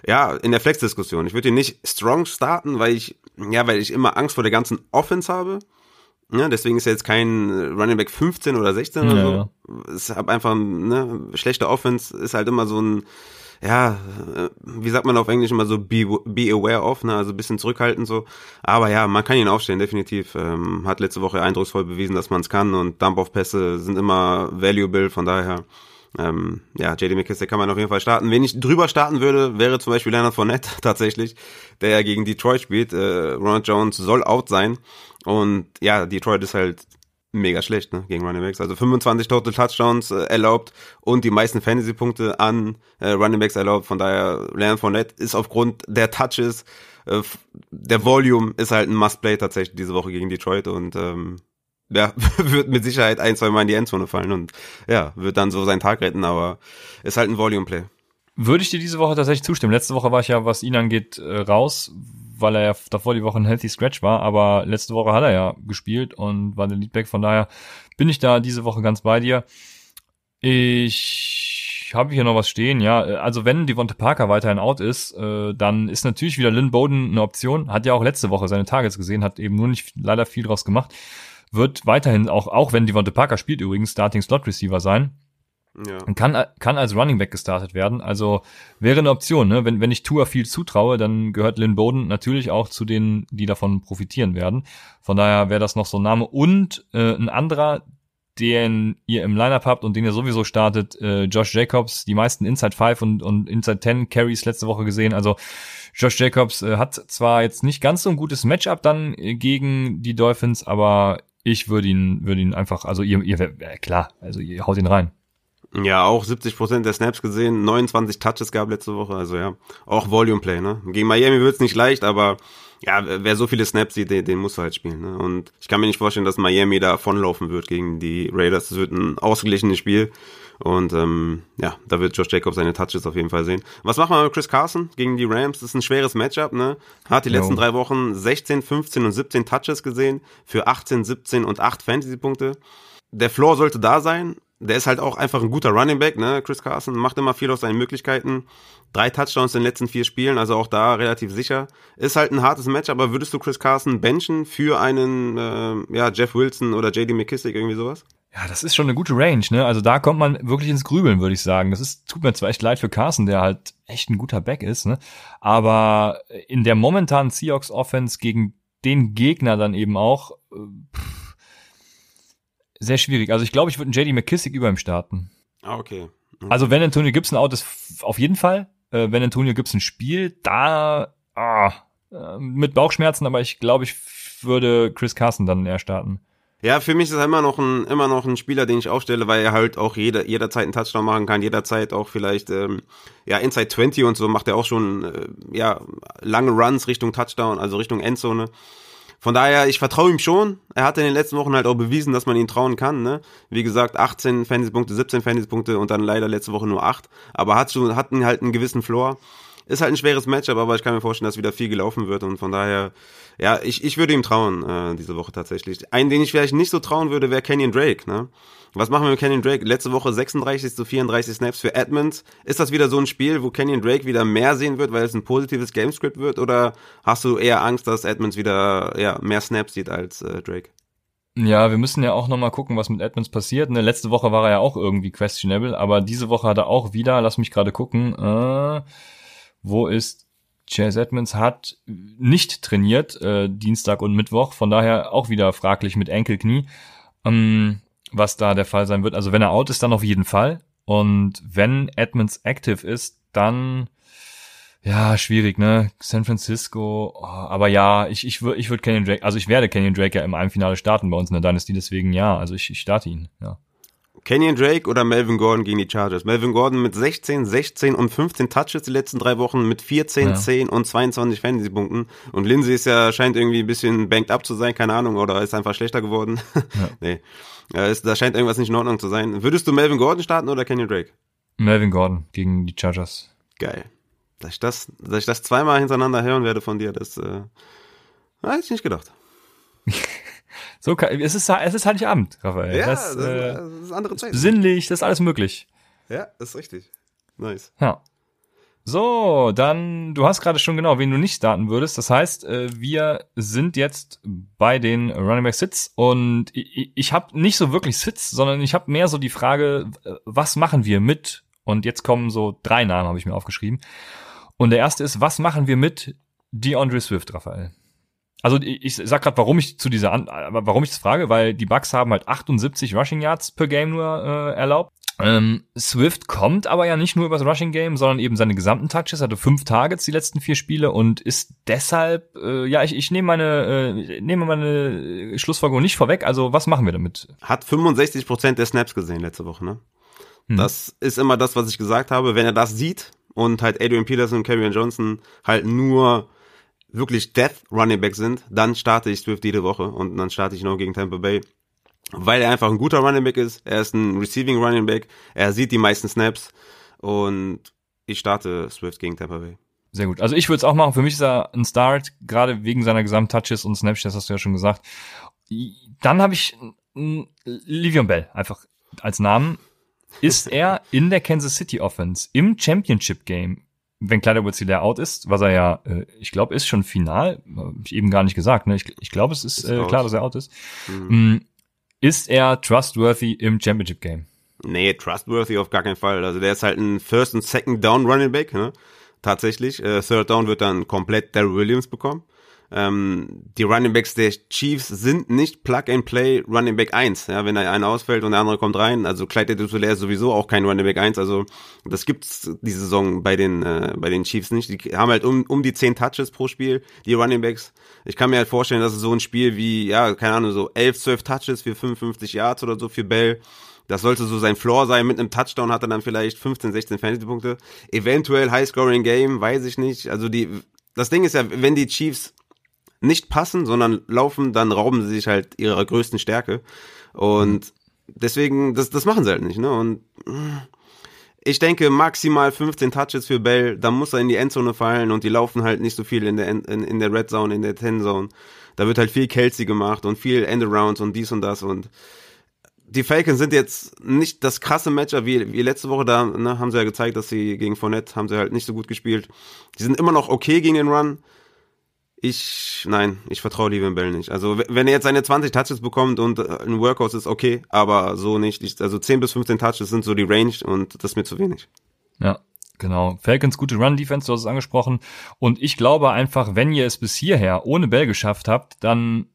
ja, in der Flex-Diskussion. Ich würde ihn nicht strong starten, weil ich, ja, weil ich immer Angst vor der ganzen Offense habe. Ja, deswegen ist er jetzt kein Running Back 15 oder 16 oder ja, so. Es ist einfach, ne, schlechte Offense ist halt immer so ein, ja, äh, wie sagt man auf Englisch immer so, be, be aware of, ne, also ein bisschen zurückhaltend so. Aber ja, man kann ihn aufstellen, definitiv. Ähm, hat letzte Woche eindrucksvoll bewiesen, dass man es kann und Dump-Off-Pässe sind immer valuable, von daher, ähm, ja, JD McKissick kann man auf jeden Fall starten. Wenn ich drüber starten würde, wäre zum Beispiel Leonard Fournette tatsächlich, der ja gegen Detroit spielt. Äh, Ronald Jones soll out sein. Und ja, Detroit ist halt mega schlecht, ne, gegen Running Backs. Also 25 Total Touchdowns äh, erlaubt und die meisten Fantasy-Punkte an äh, Running Backs erlaubt. Von daher, Leonard Fournette ist aufgrund der Touches, äh, der Volume ist halt ein Must-Play tatsächlich diese Woche gegen Detroit und ähm, ja, wird mit Sicherheit ein, zwei Mal in die Endzone fallen und ja, wird dann so seinen Tag retten, aber ist halt ein Volume-Play. Würde ich dir diese Woche tatsächlich zustimmen. Letzte Woche war ich ja, was ihn angeht, äh, raus, weil er ja davor die Woche ein Healthy Scratch war, aber letzte Woche hat er ja gespielt und war der Leadback, von daher bin ich da diese Woche ganz bei dir. Ich habe hier noch was stehen, ja. Also wenn Devonte Parker weiterhin out ist, äh, dann ist natürlich wieder Lynn Bowden eine Option. Hat ja auch letzte Woche seine Targets gesehen, hat eben nur nicht leider viel draus gemacht. Wird weiterhin auch, auch wenn Devonte Parker spielt übrigens, Starting Slot Receiver sein. Ja. Kann, kann als Running Back gestartet werden. Also wäre eine Option, ne? Wenn, wenn ich Tua viel zutraue, dann gehört Lynn Bowden natürlich auch zu denen, die davon profitieren werden. Von daher wäre das noch so ein Name. Und äh, ein anderer, den ihr im Lineup habt und den ihr sowieso startet, äh, Josh Jacobs, die meisten Inside 5 und, und Inside 10 Carries letzte Woche gesehen. Also Josh Jacobs äh, hat zwar jetzt nicht ganz so ein gutes Matchup dann äh, gegen die Dolphins, aber ich würde ihn, würde ihn einfach, also ihr, ihr, äh, klar, also ihr haut ihn rein. Ja, auch 70 Prozent der Snaps gesehen, 29 Touches gab letzte Woche, also ja, auch Volume Play, ne? Gegen Miami wird's nicht leicht, aber ja, wer so viele Snaps sieht, den, den muss er halt spielen. Ne? Und ich kann mir nicht vorstellen, dass Miami da davonlaufen wird gegen die Raiders. Das wird ein ausgeglichenes Spiel. Und ähm, ja, da wird Josh Jacobs seine Touches auf jeden Fall sehen. Was macht man mit Chris Carson gegen die Rams? Das ist ein schweres Matchup, ne? Hat die jo. letzten drei Wochen 16, 15 und 17 Touches gesehen für 18, 17 und 8 Fantasy-Punkte. Der Floor sollte da sein. Der ist halt auch einfach ein guter Running Back, ne? Chris Carson macht immer viel aus seinen Möglichkeiten. Drei Touchdowns in den letzten vier Spielen, also auch da relativ sicher. Ist halt ein hartes Match, aber würdest du Chris Carson benchen für einen äh, ja, Jeff Wilson oder JD McKissick, irgendwie sowas? Ja, das ist schon eine gute Range, ne? Also da kommt man wirklich ins Grübeln, würde ich sagen. Das ist, tut mir zwar echt leid für Carson, der halt echt ein guter Back ist, ne? Aber in der momentanen Seahawks Offense gegen den Gegner dann eben auch äh, pff, sehr schwierig. Also ich glaube, ich würde einen JD McKissick über ihm starten. Ah, okay. okay. Also wenn Antonio Gibson out ist, auf jeden Fall. Äh, wenn Antonio Gibson spielt, da ah, äh, mit Bauchschmerzen, aber ich glaube, ich würde Chris Carson dann eher starten. Ja, für mich ist er immer noch ein, immer noch ein Spieler, den ich aufstelle, weil er halt auch jeder, jederzeit einen Touchdown machen kann, jederzeit auch vielleicht, ähm, ja, Inside 20 und so macht er auch schon, äh, ja, lange Runs Richtung Touchdown, also Richtung Endzone. Von daher, ich vertraue ihm schon. Er hat in den letzten Wochen halt auch bewiesen, dass man ihm trauen kann. Ne? Wie gesagt, 18 Fantasy-Punkte, 17 Fantasy-Punkte und dann leider letzte Woche nur 8. Aber hat schon, hat halt einen gewissen Floor. Ist halt ein schweres Matchup, aber ich kann mir vorstellen, dass wieder viel gelaufen wird und von daher, ja, ich, ich würde ihm trauen, äh, diese Woche tatsächlich. Einen, den ich vielleicht nicht so trauen würde, wäre Kenyon Drake, ne? Was machen wir mit Kenyon Drake? Letzte Woche 36 zu 34 Snaps für Edmonds. Ist das wieder so ein Spiel, wo Kenyon Drake wieder mehr sehen wird, weil es ein positives Gamescript wird? Oder hast du eher Angst, dass Edmonds wieder ja, mehr Snaps sieht als äh, Drake? Ja, wir müssen ja auch nochmal gucken, was mit Edmonds passiert. Ne, letzte Woche war er ja auch irgendwie questionable, aber diese Woche hat er auch wieder, lass mich gerade gucken, äh, wo ist Chase Edmonds hat nicht trainiert, äh, Dienstag und Mittwoch, von daher auch wieder fraglich mit Enkelknie, ähm, was da der Fall sein wird. Also wenn er out ist, dann auf jeden Fall. Und wenn Edmonds active ist, dann ja, schwierig, ne? San Francisco, oh, aber ja, ich, ich würde ich würd Kenyon Drake, also ich werde Kenyon Drake ja im einem Finale starten bei uns in der Dynasty, deswegen ja, also ich, ich starte ihn, ja. Kenyon Drake oder Melvin Gordon gegen die Chargers? Melvin Gordon mit 16, 16 und 15 Touches die letzten drei Wochen mit 14, ja. 10 und 22 Fantasy-Punkten. Und Lindsay ist ja, scheint irgendwie ein bisschen banked up zu sein, keine Ahnung, oder ist einfach schlechter geworden. Ja. nee. Ja, ist, da scheint irgendwas nicht in Ordnung zu sein. Würdest du Melvin Gordon starten oder Kenyon Drake? Melvin Gordon gegen die Chargers. Geil. Dass ich das, dass ich das zweimal hintereinander hören werde von dir, das äh, hätte ich nicht gedacht. So kann, es ist es ist Heiligabend, Raphael. Ja, das, das, äh, das ist andere Zeit. Sinnlich, das ist alles möglich. Ja, das ist richtig. Nice. Ja. So, dann, du hast gerade schon genau, wen du nicht starten würdest. Das heißt, äh, wir sind jetzt bei den Running Back Sits und ich, ich habe nicht so wirklich Sits, sondern ich habe mehr so die Frage, was machen wir mit? Und jetzt kommen so drei Namen, habe ich mir aufgeschrieben. Und der erste ist, was machen wir mit DeAndre Swift, Raphael? Also ich sag gerade, warum ich zu dieser, An warum ich das frage, weil die Bucks haben halt 78 Rushing Yards per Game nur äh, erlaubt. Ähm, Swift kommt aber ja nicht nur übers Rushing Game, sondern eben seine gesamten Touches, hatte fünf Targets die letzten vier Spiele und ist deshalb, äh, ja, ich, ich nehme meine, äh, nehme meine Schlussfolgerung nicht vorweg. Also was machen wir damit? Hat 65 Prozent der Snaps gesehen letzte Woche, ne? Hm. Das ist immer das, was ich gesagt habe. Wenn er das sieht und halt Adrian Peterson und Karrion Johnson halt nur wirklich Death Running Back sind, dann starte ich Swift jede Woche und dann starte ich noch gegen Tampa Bay. Weil er einfach ein guter Running Back ist, er ist ein Receiving Running Back, er sieht die meisten Snaps und ich starte Swift gegen Tampa Bay. Sehr gut. Also ich würde es auch machen. Für mich ist er ein Start, gerade wegen seiner Gesamttouches und Snaps, das hast du ja schon gesagt. Dann habe ich Livion Bell einfach als Namen. Ist er in der Kansas City Offense im Championship Game wenn Kleider Wurzel out ist, was er ja, äh, ich glaube, ist schon final, hab ich eben gar nicht gesagt, ne? Ich, ich glaube, es ist, ist äh, klar, dass er out ist. Mhm. Mm, ist er trustworthy im Championship Game? Nee, trustworthy auf gar keinen Fall. Also der ist halt ein First und Second Down Running Back, ne? Tatsächlich. Äh, Third Down wird dann komplett Daryl Williams bekommen. Ähm, die Running Backs der Chiefs sind nicht Plug and Play Running Back 1, ja, wenn da einer ausfällt und der andere kommt rein. Also Clyde Edwards ist sowieso auch kein Running Back 1, also das gibt's die Saison bei den äh, bei den Chiefs nicht. Die haben halt um um die 10 Touches pro Spiel, die Running Backs. Ich kann mir halt vorstellen, dass es so ein Spiel wie ja, keine Ahnung, so 11, 12 Touches für 55 Yards oder so für Bell das sollte so sein Floor sein. Mit einem Touchdown hat er dann vielleicht 15, 16 Fantasy-Punkte. Eventuell High-Scoring-Game, weiß ich nicht. Also die, das Ding ist ja, wenn die Chiefs nicht passen, sondern laufen, dann rauben sie sich halt ihrer größten Stärke. Und deswegen, das, das machen sie halt nicht, ne? Und ich denke maximal 15 Touches für Bell, dann muss er in die Endzone fallen und die laufen halt nicht so viel in der, in, in der Red Zone, in der Ten Zone. Da wird halt viel Kelsey gemacht und viel Endarounds und dies und das und die Falcons sind jetzt nicht das krasse Matchup wie, wie letzte Woche, da ne, haben sie ja gezeigt, dass sie gegen Fournette haben sie halt nicht so gut gespielt. Die sind immer noch okay gegen den Run. Ich, nein, ich vertraue Livian Bell nicht. Also, wenn er jetzt seine 20 Touches bekommt und äh, ein Workhouse ist okay, aber so nicht. Ich, also 10 bis 15 Touches sind so die Range und das ist mir zu wenig. Ja, genau. Falcons gute Run-Defense, du hast es angesprochen. Und ich glaube einfach, wenn ihr es bis hierher ohne Bell geschafft habt, dann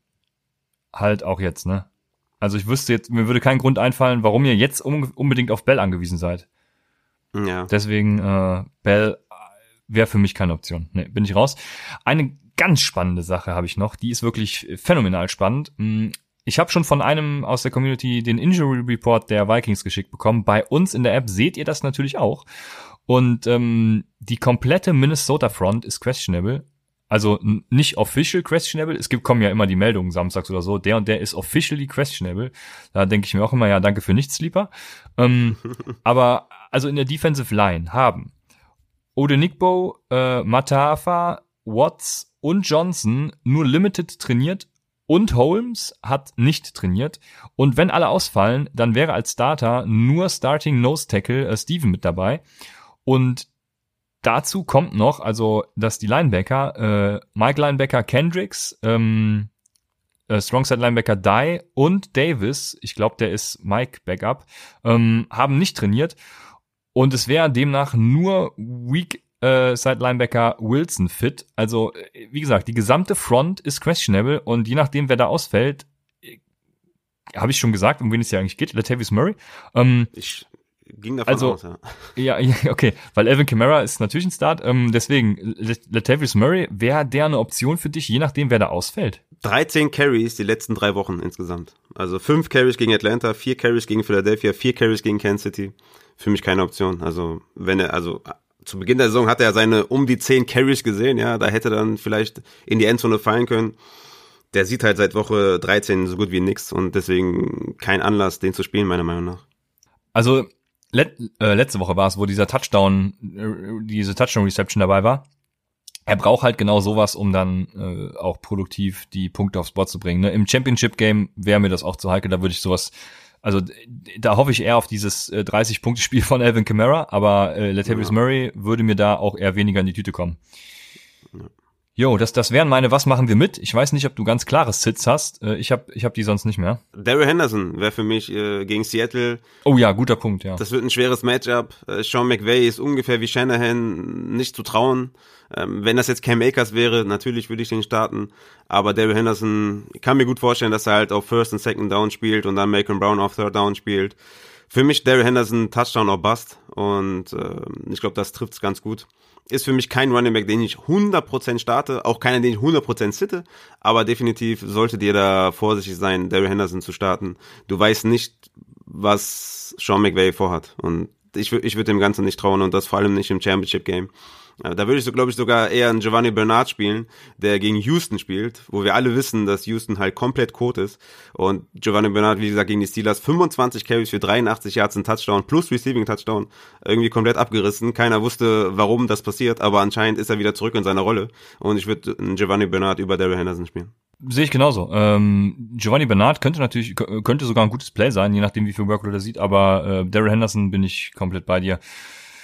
halt auch jetzt, ne? Also ich wüsste jetzt, mir würde kein Grund einfallen, warum ihr jetzt unbedingt auf Bell angewiesen seid. Ja. Deswegen, äh, Bell wäre für mich keine Option. Nee, bin ich raus. Eine ganz spannende Sache habe ich noch, die ist wirklich phänomenal spannend. Hm, ich habe schon von einem aus der Community den Injury Report der Vikings geschickt bekommen. Bei uns in der App seht ihr das natürlich auch. Und ähm, die komplette Minnesota Front ist questionable. Also nicht official questionable. Es gibt kommen ja immer die Meldungen samstags oder so. Der und der ist officially questionable. Da denke ich mir auch immer, ja, danke für nichts, Sleeper. Ähm, aber also in der Defensive Line haben Odenigbo, äh, Matafa, Watts und Johnson nur limited trainiert und Holmes hat nicht trainiert. Und wenn alle ausfallen, dann wäre als Starter nur Starting Nose Tackle äh, Steven mit dabei. Und dazu kommt noch, also, dass die Linebacker, äh, Mike Linebacker Kendricks, ähm, äh, Strongside Linebacker Dye und Davis, ich glaube, der ist Mike Backup, ähm, haben nicht trainiert. Und es wäre demnach nur Weak äh, Side Linebacker Wilson fit. Also, äh, wie gesagt, die gesamte Front ist questionable und je nachdem, wer da ausfällt, äh, habe ich schon gesagt, um wen es ja eigentlich geht, Latavius Murray. Ähm, ich ging davon also, aus, ja. ja. Ja, okay, weil Evan Kamara ist natürlich ein Start. Ähm, deswegen, Latavius Murray, wäre der eine Option für dich, je nachdem, wer da ausfällt? 13 Carries die letzten drei Wochen insgesamt. Also fünf Carries gegen Atlanta, vier Carries gegen Philadelphia, vier Carries gegen Kansas City. Für mich keine Option. Also wenn er, also zu Beginn der Saison hat er seine um die 10 Carries gesehen, ja, da hätte dann vielleicht in die Endzone fallen können. Der sieht halt seit Woche 13 so gut wie nix und deswegen kein Anlass, den zu spielen, meiner Meinung nach. Also let, äh, letzte Woche war es, wo dieser Touchdown, äh, diese Touchdown-Reception dabei war. Er braucht halt genau sowas, um dann äh, auch produktiv die Punkte aufs Board zu bringen. Ne? Im Championship-Game wäre mir das auch zu heikel, da würde ich sowas also da hoffe ich eher auf dieses äh, 30-Punkte-Spiel von Alvin Kamara, aber äh, Latavius ja. Murray würde mir da auch eher weniger in die Tüte kommen. Ja. Jo, das, das wären meine Was machen wir mit? Ich weiß nicht, ob du ganz klares Sits hast. Äh, ich habe ich hab die sonst nicht mehr. Daryl Henderson wäre für mich äh, gegen Seattle. Oh ja, guter Punkt, ja. Das wird ein schweres Matchup. Äh, Sean McVay ist ungefähr wie Shanahan nicht zu trauen. Ähm, wenn das jetzt Cam Akers wäre, natürlich würde ich den starten. Aber Daryl Henderson, ich kann mir gut vorstellen, dass er halt auf First und Second Down spielt und dann Macon Brown auf Third Down spielt. Für mich Daryl Henderson Touchdown or Bust. Und äh, ich glaube, das trifft's ganz gut ist für mich kein Running Back, den ich 100% starte, auch keiner, den ich 100% sitte, aber definitiv solltet ihr da vorsichtig sein, Daryl Henderson zu starten. Du weißt nicht, was Sean McVay vorhat und ich, ich würde dem Ganzen nicht trauen und das vor allem nicht im Championship Game. Da würde ich so, glaube ich, sogar eher einen Giovanni Bernard spielen, der gegen Houston spielt, wo wir alle wissen, dass Houston halt komplett kot ist. Und Giovanni Bernard, wie gesagt, gegen die Steelers 25 Carries für 83 Yards und Touchdown plus Receiving Touchdown irgendwie komplett abgerissen. Keiner wusste, warum das passiert, aber anscheinend ist er wieder zurück in seiner Rolle. Und ich würde einen Giovanni Bernard über Daryl Henderson spielen. Sehe ich genauso. Ähm, Giovanni Bernard könnte natürlich, könnte sogar ein gutes Play sein, je nachdem, wie viel Workload er sieht, aber äh, Daryl Henderson bin ich komplett bei dir.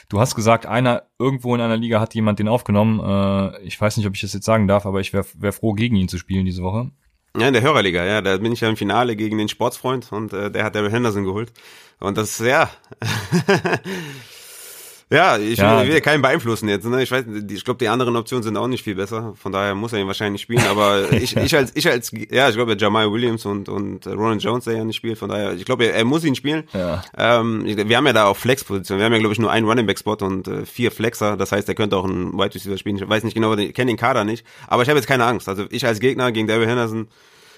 Du hast gesagt, einer irgendwo in einer Liga hat jemand den aufgenommen. Äh, ich weiß nicht, ob ich das jetzt sagen darf, aber ich wäre wär froh, gegen ihn zu spielen diese Woche. Ja, in der Hörerliga, ja, da bin ich ja im Finale gegen den Sportsfreund und äh, der hat Daryl Henderson geholt. Und das, ja, Ja, ich ja. will, keinen beeinflussen jetzt. Ne? Ich weiß, ich glaube, die anderen Optionen sind auch nicht viel besser. Von daher muss er ihn wahrscheinlich spielen. Aber ich, ich als, ich als, ja, ich glaube, Jamal Williams und und Ronan Jones, der ja nicht spielt. Von daher, ich glaube, er, er muss ihn spielen. Ja. Ähm, wir haben ja da auch Flex-Position. Wir haben ja, glaube ich, nur einen Running Back Spot und äh, vier Flexer. Das heißt, er könnte auch einen Wide Receiver spielen. Ich weiß nicht genau, ich kenne den Kader nicht. Aber ich habe jetzt keine Angst. Also ich als Gegner gegen David Henderson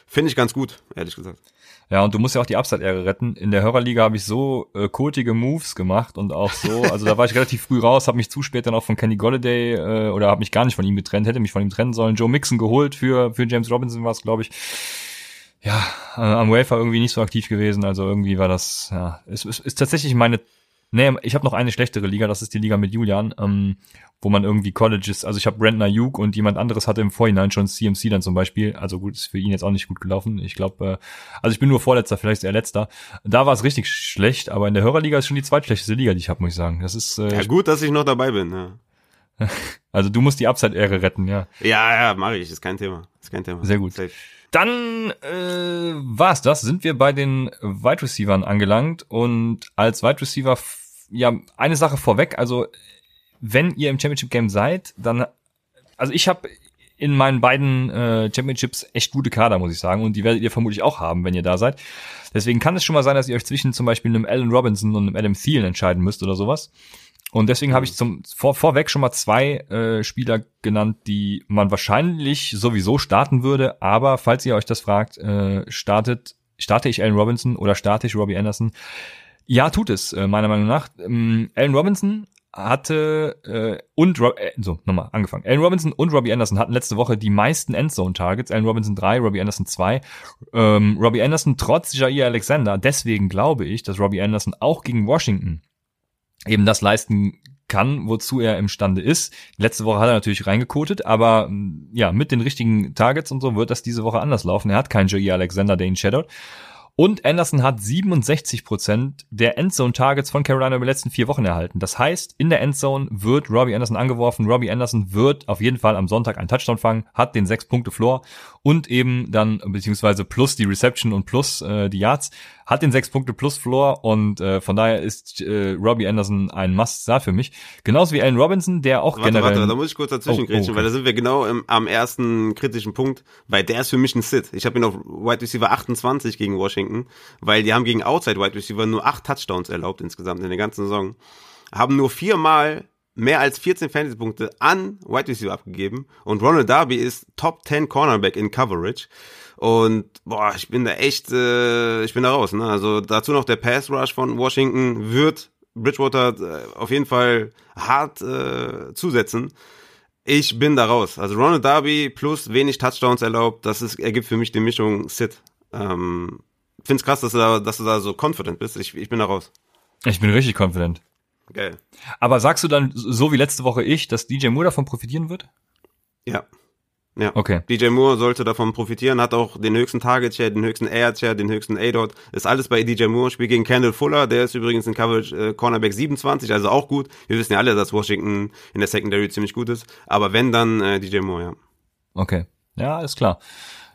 finde ich ganz gut, ehrlich gesagt. Ja, und du musst ja auch die Upside-Ehre retten. In der Hörerliga habe ich so äh, kotige Moves gemacht und auch so, also da war ich relativ früh raus, habe mich zu spät dann auch von Kenny Golladay äh, oder habe mich gar nicht von ihm getrennt, hätte mich von ihm trennen sollen. Joe Mixon geholt für für James Robinson war es, glaube ich. Ja, äh, am Wafer irgendwie nicht so aktiv gewesen, also irgendwie war das, ja, es, es ist tatsächlich meine Nee, ich habe noch eine schlechtere Liga, das ist die Liga mit Julian, ähm, wo man irgendwie Colleges, also ich habe Brandon Ayuk und jemand anderes hatte im Vorhinein schon CMC dann zum Beispiel, also gut, ist für ihn jetzt auch nicht gut gelaufen. Ich glaube, äh, also ich bin nur Vorletzter, vielleicht eher Letzter. Da war es richtig schlecht, aber in der Hörerliga ist schon die zweitschlechteste Liga, die ich habe, muss ich sagen. Das ist äh, Ja, gut, dass ich noch dabei bin. Ja, also du musst die Upside-Ehre retten, ja. ja, ja mache ich, ist kein Thema. Ist kein Thema. Sehr gut. Safe. Dann äh, war's das. Sind wir bei den Wide Receivern angelangt und als Wide Receiver ja eine Sache vorweg. Also wenn ihr im Championship Game seid, dann also ich habe in meinen beiden äh, Championships echt gute Kader, muss ich sagen, und die werdet ihr vermutlich auch haben, wenn ihr da seid. Deswegen kann es schon mal sein, dass ihr euch zwischen zum Beispiel einem Allen Robinson und einem Adam Thielen entscheiden müsst oder sowas. Und deswegen habe ich zum vor, vorweg schon mal zwei äh, Spieler genannt, die man wahrscheinlich sowieso starten würde. Aber falls ihr euch das fragt, äh, startet starte ich Allen Robinson oder starte ich Robbie Anderson? Ja, tut es äh, meiner Meinung nach. Ähm, Allen Robinson hatte äh, und Rob, äh, so nochmal angefangen. Allen Robinson und Robbie Anderson hatten letzte Woche die meisten Endzone Targets. Allen Robinson drei, Robbie Anderson zwei. Ähm, Robbie Anderson trotz Jair Alexander. Deswegen glaube ich, dass Robbie Anderson auch gegen Washington eben das leisten kann, wozu er imstande ist. Letzte Woche hat er natürlich reingekotet, aber mh, ja, mit den richtigen Targets und so wird das diese Woche anders laufen. Er hat keinen Jair Alexander, der ihn shadowt. Und Anderson hat 67% der Endzone-Targets von Carolina über die letzten vier Wochen erhalten. Das heißt, in der Endzone wird Robbie Anderson angeworfen. Robbie Anderson wird auf jeden Fall am Sonntag einen Touchdown fangen, hat den 6-Punkte-Floor und eben dann, beziehungsweise plus die Reception und plus äh, die Yards, hat den 6-Punkte-Plus-Floor und äh, von daher ist äh, Robbie Anderson ein Must-Start für mich. Genauso wie Allen Robinson, der auch Warte, generell... warte, da muss ich kurz dazwischen Oh, oh, grätschen, okay. weil da sind wir genau im, am ersten kritischen Punkt, weil der ist für mich ein Sit. Ich habe ihn auf Wide Receiver 28 gegen Washington, weil die haben gegen Outside Wide Receiver nur acht Touchdowns erlaubt insgesamt in der ganzen Saison. Haben nur viermal mehr als 14 Fantasy-Punkte an Wide Receiver abgegeben und Ronald Darby ist Top 10 Cornerback in Coverage. Und boah, ich bin da echt, äh, ich bin da raus. Ne? Also dazu noch der Pass Rush von Washington wird Bridgewater äh, auf jeden Fall hart äh, zusetzen. Ich bin da raus. Also Ronald Darby plus wenig Touchdowns erlaubt, das ist, ergibt für mich die Mischung Sit. Ähm, find's krass, dass du da, dass du da so confident bist. Ich, ich bin da raus. Ich bin richtig confident. Geil. Aber sagst du dann, so wie letzte Woche ich, dass DJ Moore davon profitieren wird? Ja. Ja. Okay. DJ Moore sollte davon profitieren, hat auch den höchsten Target Share, den höchsten Air Share, den höchsten A-Dot. Ist alles bei DJ Moore. Spielt gegen Kendall Fuller, der ist übrigens in Coverage äh, Cornerback 27, also auch gut. Wir wissen ja alle, dass Washington in der Secondary ziemlich gut ist. Aber wenn, dann äh, DJ Moore, ja. Okay. Ja, ist klar.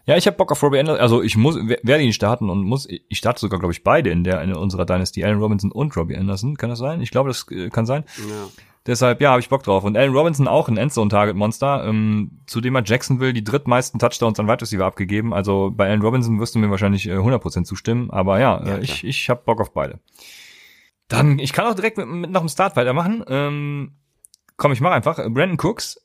Ja, ich habe Bock auf Robbie Anderson. Also ich muss wer- werde ihn starten und muss ich starte sogar glaube ich beide in der in unserer Dynasty Allen Robinson und Robbie Anderson. Kann das sein? Ich glaube, das äh, kann sein. ja. Deshalb ja, habe ich Bock drauf. Und Allen Robinson auch ein Endzone Target Monster. Ähm, zudem hat Jacksonville die drittmeisten Touchdowns an Wide Receiver abgegeben. Also bei Allen Robinson wirst du mir wahrscheinlich äh, 100% zustimmen. Aber ja, Ja, äh, ich ich habe Bock auf beide. Dann ich kann auch direkt mit, mit noch einem Start weitermachen. Ähm, komm, ich mache einfach. Brandon Cooks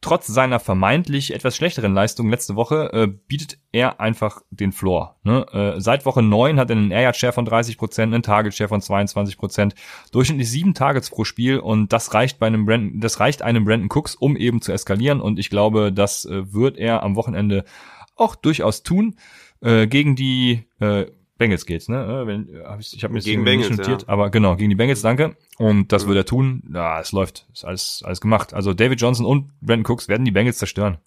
trotz seiner vermeintlich etwas schlechteren Leistung letzte Woche äh, bietet er einfach den Floor. Ne? Äh, seit Woche 9 hat er einen Air Share von 30%, einen Target Share von 22%, durchschnittlich sieben Targets pro Spiel und das reicht bei einem Brandon, das reicht einem Brandon Cooks, um eben zu eskalieren und ich glaube, das äh, wird er am Wochenende auch durchaus tun. Äh, gegen die äh, Bengals geht's, ne? Äh, Wenn, äh, hab ich ich habe mir Gegen hier nicht Bengals, notiert, ja. aber genau, gegen die Bengals, danke. Und das wird er tun. Ja, es läuft. Ist alles, alles gemacht. Also David Johnson und Brandon Cooks werden die Bengals zerstören.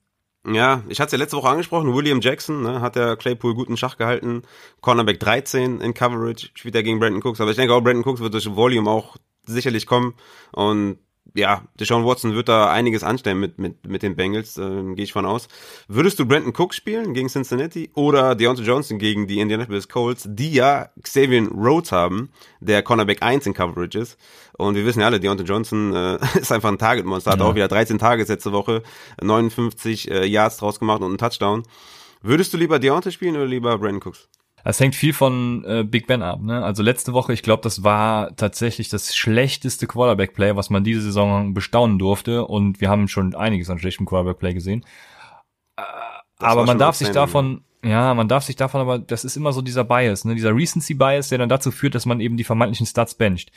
Ja, ich hatte es ja letzte Woche angesprochen, William Jackson, ne, hat der Claypool guten Schach gehalten, Cornerback 13 in Coverage, spielt er gegen Brandon Cooks, aber ich denke auch, Brandon Cooks wird durch Volume auch sicherlich kommen und ja, Deshaun Watson wird da einiges anstellen mit, mit, mit den Bengals, äh, gehe ich von aus. Würdest du Brandon Cooks spielen gegen Cincinnati oder Deontay Johnson gegen die Indianapolis Colts, die ja Xavier Rhodes haben, der Cornerback 1 in Coverage ist. Und wir wissen ja alle, Deontay Johnson äh, ist einfach ein Target-Monster, hat Ja. auch wieder 13 Targets letzte Woche, 59 äh, Yards draus gemacht und einen Touchdown. Würdest du lieber Deontay spielen oder lieber Brandon Cooks? Es hängt viel von äh, Big Ben ab. Ne? Also letzte Woche, ich glaube, das war tatsächlich das schlechteste Quarterback-Play, was man diese Saison bestaunen durfte. Und wir haben schon einiges an schlechtem Quarterback-Play gesehen. Äh, aber man darf sich davon, Ja, man darf sich davon aber, das ist immer so dieser Bias, ne, dieser Recency Bias, der dann dazu führt, dass man eben die vermeintlichen Stats bencht.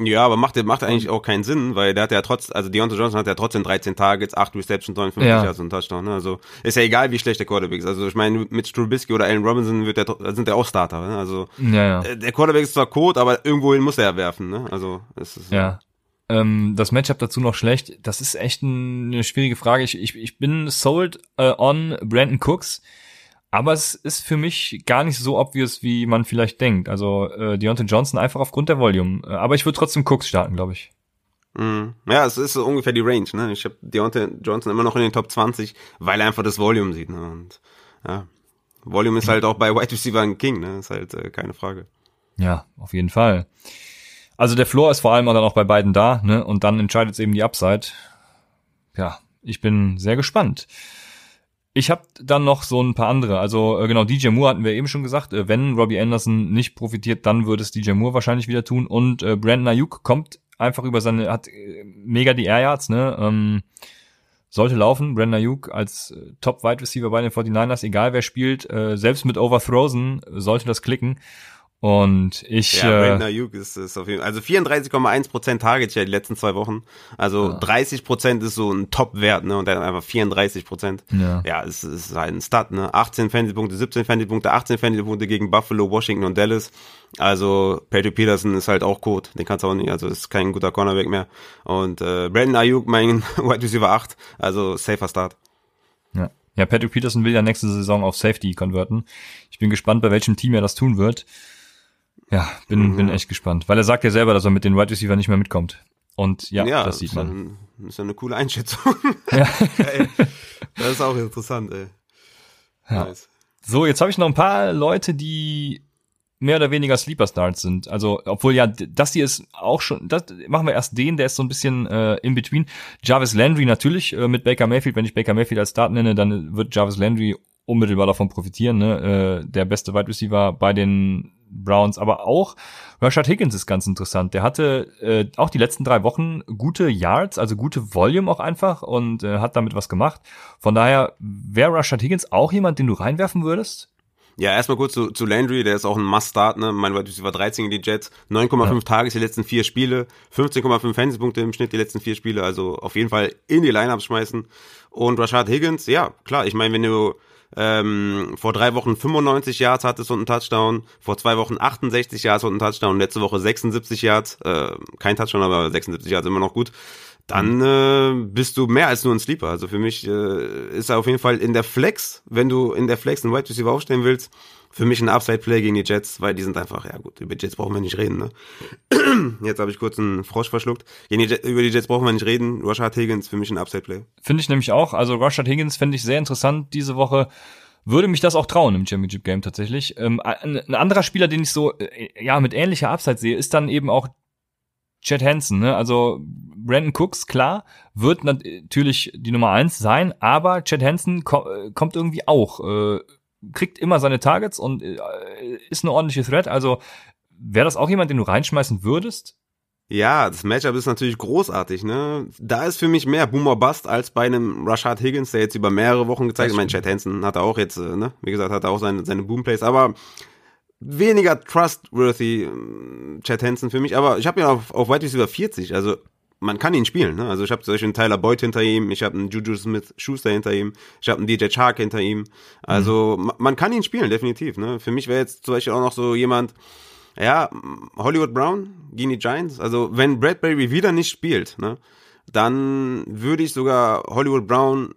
Ja, aber macht, macht eigentlich auch keinen Sinn, weil der hat ja trotz, also Deontay Johnson hat ja trotzdem 13 Targets, 8 Receptions, 59 Ja. Yards und Touchdown. Ne? Also ist ja egal, wie schlecht der Quarterback ist. Also ich meine, mit Trubisky oder Allen Robinson wird der, sind der auch Starter. Ne? Also Ja, ja. äh, der Quarterback ist zwar Code, aber irgendwohin muss er ja werfen. Ne? Also es ist Ja. Ähm, das Matchup dazu noch schlecht. Das ist echt ein, eine schwierige Frage. Ich, ich, ich bin sold äh, on Brandon Cooks, aber es ist für mich gar nicht so obvious, wie man vielleicht denkt. Also äh, Deontay Johnson einfach aufgrund der Volume. Äh, Aber ich würde trotzdem Cooks starten, glaube ich. Mhm. Ja, es ist so ungefähr die Range. Ne? Ich habe Deontay Johnson immer noch in den Top 20, weil er einfach das Volume sieht. Ne? Und ja, Volume ist halt auch bei Wide Receiver ein King. Ne? Ist halt äh, keine Frage. Ja, auf jeden Fall. Also der Floor ist vor allem dann auch bei beiden da, ne? Und dann entscheidet es eben die Upside. Ja, ich bin sehr gespannt. Ich habe dann noch so ein paar andere. Also äh, genau, DJ Moore hatten wir eben schon gesagt. Äh, wenn Robbie Anderson nicht profitiert, dann würde es DJ Moore wahrscheinlich wieder tun. Und äh, Brandon Ayuk kommt einfach über seine, hat äh, mega die Air Yards, ne? Ähm, sollte laufen. Brandon Ayuk als äh, Top Wide Receiver bei den 49ers, egal wer spielt, äh, selbst mit Overthrown sollte das klicken. Und ich Ja, äh, Brandon Ayuk ist, ist auf jeden Fall, also 34,1% Targets ja die letzten zwei Wochen. Also Ja. 30% ist so ein Top-Wert, ne? Und dann einfach 34%. Ja. Ja, es ist halt ein Stat, ne? 18 Fantasy-Punkte, 17 Fantasy-Punkte, 18 Fantasy-Punkte gegen Buffalo, Washington und Dallas. Also Patrick Peterson ist halt auch Code. Den kannst du auch nicht, also ist kein guter Cornerback mehr. Und äh, Brandon Ayuk, mein Wide Receiver 8, also safer Start. Ja. ja, Patrick Peterson will ja nächste Saison auf Safety konverten. Ich bin gespannt, bei welchem Team er das tun wird. Ja, bin, Mhm. bin echt gespannt. Weil er sagt ja selber, dass er mit den Wide Receiver nicht mehr mitkommt. Und ja, das sieht ist ja man. ein- Ist ja eine coole Einschätzung. Ja. Geil. Das ist auch interessant, ey. Ja. Nice. So, jetzt habe ich noch ein paar Leute, die mehr oder weniger Sleeper Starts sind. Also, obwohl ja, das hier ist auch schon, das machen wir erst den, der ist so ein bisschen äh, in between. Jarvis Landry natürlich äh, mit Baker Mayfield. Wenn ich Baker Mayfield als Start nenne, dann wird Jarvis Landry unmittelbar davon profitieren. Ne? Äh, der beste Wide Receiver bei den Browns, aber auch Rashad Higgins ist ganz interessant. Der hatte äh, auch die letzten drei Wochen gute Yards, also gute Volume auch einfach und äh, hat damit was gemacht. Von daher wäre Rashad Higgins auch jemand, den du reinwerfen würdest? Ja, erstmal kurz zu, zu Landry, der ist auch ein Must-Start, ne? Mein Wide Receiver 13 in die Jets, 9,5 Ja. Tages die letzten vier Spiele, 15,5 Fantasy-Punkte im Schnitt die letzten vier Spiele, also auf jeden Fall in die Lineups schmeißen. Und Rashad Higgins, ja, klar, ich meine, wenn du ähm, vor drei Wochen 95 Yards hattest und einen Touchdown, vor zwei Wochen 68 Yards und einen Touchdown, letzte Woche 76 Yards, äh, kein Touchdown, aber 76 Yards immer noch gut, dann äh, bist du mehr als nur ein Sleeper. Also für mich äh, ist er auf jeden Fall in der Flex, wenn du in der Flex einen Wide Receiver aufstellen willst, für mich ein Upside-Play gegen die Jets, weil die sind einfach, ja gut, über die Jets brauchen wir nicht reden, ne? Jetzt habe ich kurz einen Frosch verschluckt. Die Jet, über die Jets brauchen wir nicht reden. Rashad Higgins für mich ein Upside-Play. Finde ich nämlich auch. Also Rashad Higgins fände ich sehr interessant diese Woche. Würde mich das auch trauen im Championship Game tatsächlich. Ähm, ein, ein anderer Spieler, den ich so äh, ja mit ähnlicher Upside sehe, ist dann eben auch Chad Hansen. Ne? Also Brandon Cooks, klar, wird natürlich die Nummer eins sein, aber Chad Hansen ko äh, kommt irgendwie auch, äh, kriegt immer seine Targets und äh, ist eine ordentliche Threat. Also wäre das auch jemand, den du reinschmeißen würdest? Ja, das Matchup ist natürlich großartig, ne? Da ist für mich mehr Boomer Bust als bei einem Rashad Higgins, der jetzt über mehrere Wochen gezeigt hat. Ich meine, Chad Hansen hat er auch jetzt, äh, ne? Wie gesagt, hat er auch seine, seine Boomplays, aber weniger trustworthy ähm, Chad Hansen für mich. Aber ich habe ihn auf, auf Wide Receiver 40, also man kann ihn spielen, ne? Also ich habe zum Beispiel einen Tyler Boyd hinter ihm, ich habe einen Juju Smith Schuster hinter ihm, ich habe einen DJ Chark hinter ihm. Also ma- man kann ihn spielen, definitiv, ne? Für mich wäre jetzt zum Beispiel auch noch so jemand, ja, Hollywood Brown gegen die Giants. Also wenn Bradbury wieder nicht spielt, ne, dann würde ich sogar Hollywood Brown,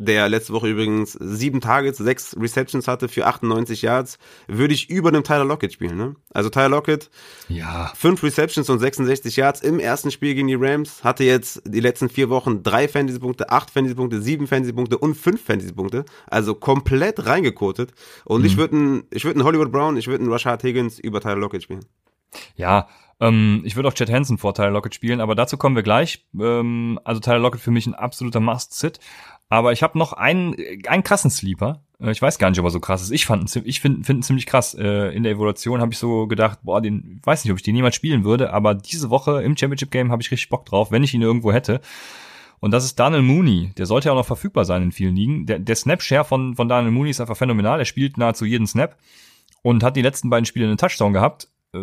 der letzte Woche übrigens sieben Targets, sechs Receptions hatte für 98 Yards, würde ich über dem Tyler Lockett spielen. Ne? Also Tyler Lockett, Ja. fünf Receptions und 66 Yards im ersten Spiel gegen die Rams, hatte jetzt die letzten vier Wochen drei Fantasy-Punkte, acht Fantasy-Punkte, sieben Fantasy-Punkte und fünf Fantasy-Punkte. Also komplett reingekotet. Und ich würde einen, ich würde einen Hollywood Brown, ich würde einen Rashad Higgins über Tyler Lockett spielen. Ja, ähm, ich würde auch Chad Hansen vor Tyler Lockett spielen, aber dazu kommen wir gleich. Ähm, also Tyler Lockett für mich ein absoluter Must-Sit. Aber ich habe noch einen, einen krassen Sleeper. Äh, Ich weiß gar nicht, ob er so krass ist. Ich fand, ich finde find ihn ziemlich krass. Äh, In der Evaluation habe ich so gedacht, boah, den weiß nicht, ob ich den niemals spielen würde, aber diese Woche im Championship Game habe ich richtig Bock drauf, wenn ich ihn irgendwo hätte. Und das ist Daniel Mooney. Der sollte ja auch noch verfügbar sein in vielen Ligen. Der, der Snap-Share von, von Daniel Mooney ist einfach phänomenal. Er spielt nahezu jeden Snap und hat die letzten beiden Spiele einen Touchdown gehabt. Äh,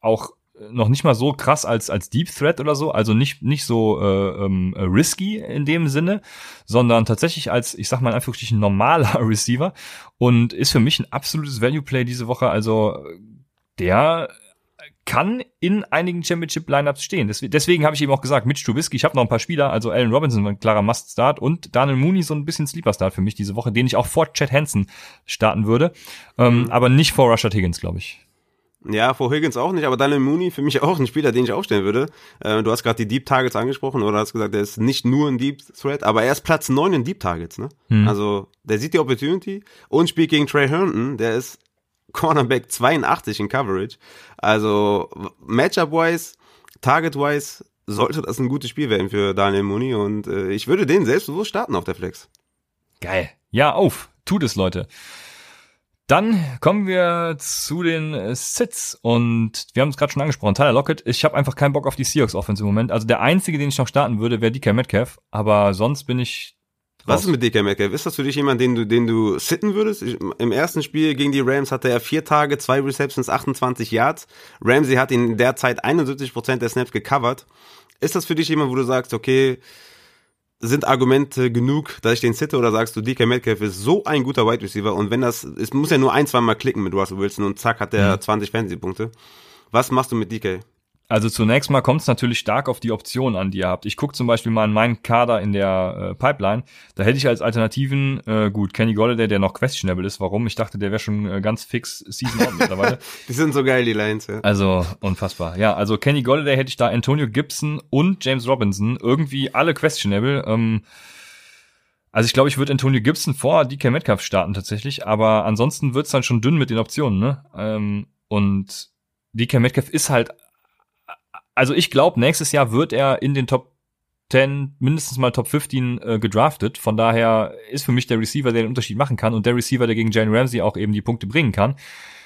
auch noch nicht mal so krass als als Deep Threat oder so, also nicht nicht so äh, ähm, risky in dem Sinne, sondern tatsächlich als ich sag mal in Anführungsstrichen normaler Receiver und ist für mich ein absolutes Value Play diese Woche. Also der kann in einigen Championship-Lineups stehen. Deswegen, deswegen habe ich eben auch gesagt, Mitch Trubisky, ich habe noch ein paar Spieler, also Allen Robinson ein klarer Must-Start und Daniel Mooney so ein bisschen Sleeper-Start für mich diese Woche, den ich auch vor Chad Hansen starten würde, ähm, mhm. aber nicht vor Rashad Higgins, glaube ich. Ja, vor Higgins auch nicht, aber Daniel Mooney für mich auch ein Spieler, den ich aufstellen würde. Äh, du hast gerade die Deep Targets angesprochen oder hast gesagt, der ist nicht nur ein Deep Threat, aber er ist Platz 9 in Deep Targets, ne? Hm. Also, der sieht die Opportunity und spielt gegen Trey Herndon, der ist Cornerback 82 in Coverage. Also Matchup-wise, Target-wise sollte das ein gutes Spiel werden für Daniel Mooney und äh, ich würde den selbstbewusst starten auf der Flex. Geil. Ja, auf. Tut es, Leute. Dann kommen wir zu den Sits und wir haben es gerade schon angesprochen, Tyler Lockett. Ich habe einfach keinen Bock auf die Seahawks Offense im Moment. Also der einzige, den ich noch starten würde, wäre DK Metcalf, aber sonst bin ich was ist mit DK Metcalf? Ist das für dich jemand, den du, den du sitten würdest? Ich, Im ersten Spiel gegen die Rams hatte er vier Tage, zwei Receptions, 28 Yards. Ramsey hat ihn in der Zeit 71% der Snaps gecovert. Ist das für dich jemand, wo du sagst, okay, sind Argumente genug, dass ich den sitte oder sagst du, DK Metcalf ist so ein guter Wide Receiver und wenn das, es muss ja nur ein, zwei Mal klicken mit Russell Wilson und zack hat er mhm. 20 Fantasy-Punkte. Was machst du mit DK? Also zunächst mal kommt es natürlich stark auf die Optionen an, die ihr habt. Ich gucke zum Beispiel mal in meinen Kader in der äh, Pipeline. Da hätte ich als Alternativen, äh, gut, Kenny Golladay, der noch questionable ist. Warum? Ich dachte, der wäre schon äh, ganz fix Season Out mittlerweile. die sind so geil, die Lines, ja. Also unfassbar. Ja, also Kenny Golladay hätte ich da Antonio Gibson und James Robinson. Irgendwie alle questionable. Ähm, also ich glaube, ich würde Antonio Gibson vor DK Metcalf starten tatsächlich. Aber ansonsten wird's dann schon dünn mit den Optionen, ne? Ähm, und DK Metcalf ist halt also ich glaube, nächstes Jahr wird er in den Top 10, mindestens mal Top 15 äh, gedraftet. Von daher ist für mich der Receiver, der den Unterschied machen kann und der Receiver, der gegen Jane Ramsey auch eben die Punkte bringen kann.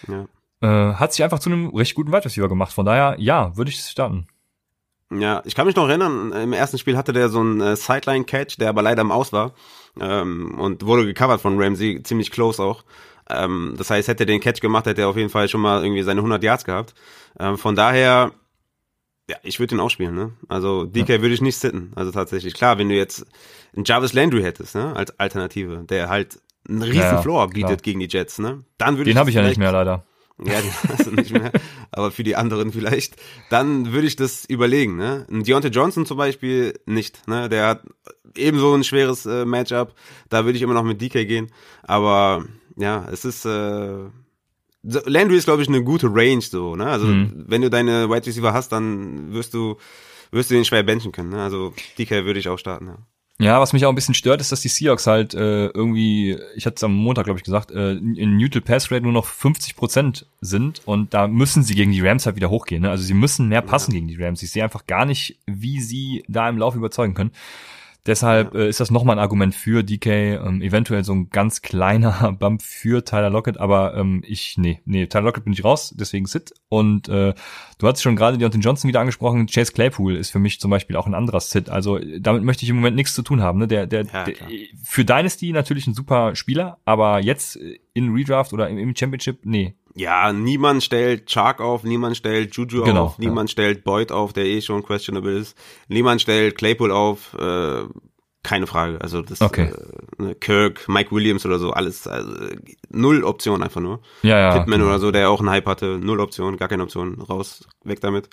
Ja. Äh, hat sich einfach zu einem recht guten Wide Receiver gemacht. Von daher, ja, würde ich starten. Ja, ich kann mich noch erinnern, im ersten Spiel hatte der so einen äh, Sideline-Catch, der aber leider im Aus war ähm, und wurde gecovert von Ramsey, ziemlich close auch. Ähm, das heißt, hätte er den Catch gemacht, hätte er auf jeden Fall schon mal irgendwie seine 100 Yards gehabt. Ähm, von daher, ja, ich würde den auch spielen, ne? Also DK ja. würde ich nicht sitten. Also tatsächlich. Klar, wenn du jetzt einen Jarvis Landry hättest, ne? Als Alternative, der halt einen riesen ja, Floor bietet klar. gegen die Jets, ne? Dann würde Den habe ich ja nicht mehr leider. Ja, den hast du nicht mehr. aber für die anderen vielleicht. Dann würde ich das überlegen, ne? Ein Deontay Johnson zum Beispiel nicht, ne? Der hat ebenso ein schweres äh, Matchup. Da würde ich immer noch mit DK gehen. Aber ja, es ist äh, Landry ist, glaube ich, eine gute Range so, ne? Also mhm. wenn du deine Wide Receiver hast, dann wirst du, wirst du den schwer benchen können. Ne? Also DK würde ich auch starten, ja. Ja, was mich auch ein bisschen stört, ist, dass die Seahawks halt äh, irgendwie, ich hatte es am Montag, glaube ich, gesagt, äh, in Neutral Pass Rate nur noch 50 Prozent sind und da müssen sie gegen die Rams halt wieder hochgehen. Ne? Also sie müssen mehr passen ja. gegen die Rams. Ich sehe einfach gar nicht, wie sie da im Lauf überzeugen können. Deshalb äh, ist das nochmal ein Argument für DK, ähm, eventuell so ein ganz kleiner Bump für Tyler Lockett, aber ähm, ich, nee, nee, Tyler Lockett bin ich raus, deswegen Sit. Und äh, du hast schon gerade Deontay Johnson wieder angesprochen, Chase Claypool ist für mich zum Beispiel auch ein anderer Sit. Also damit möchte ich im Moment nichts zu tun haben. Ne? Der, der, ja, der für Dynasty natürlich ein super Spieler, aber jetzt in Redraft oder im, im Championship, nee, ja, niemand stellt Chark auf, niemand stellt Juju genau, auf, niemand ja. stellt Boyd auf, der eh schon questionable ist. Niemand stellt Claypool auf, äh, keine Frage. Also das okay. äh, ne, Kirk, Mike Williams oder so, alles also, null Option einfach nur. Ja, ja. Hitman genau. oder so, der auch einen Hype hatte, null Option, gar keine Option, raus, weg damit.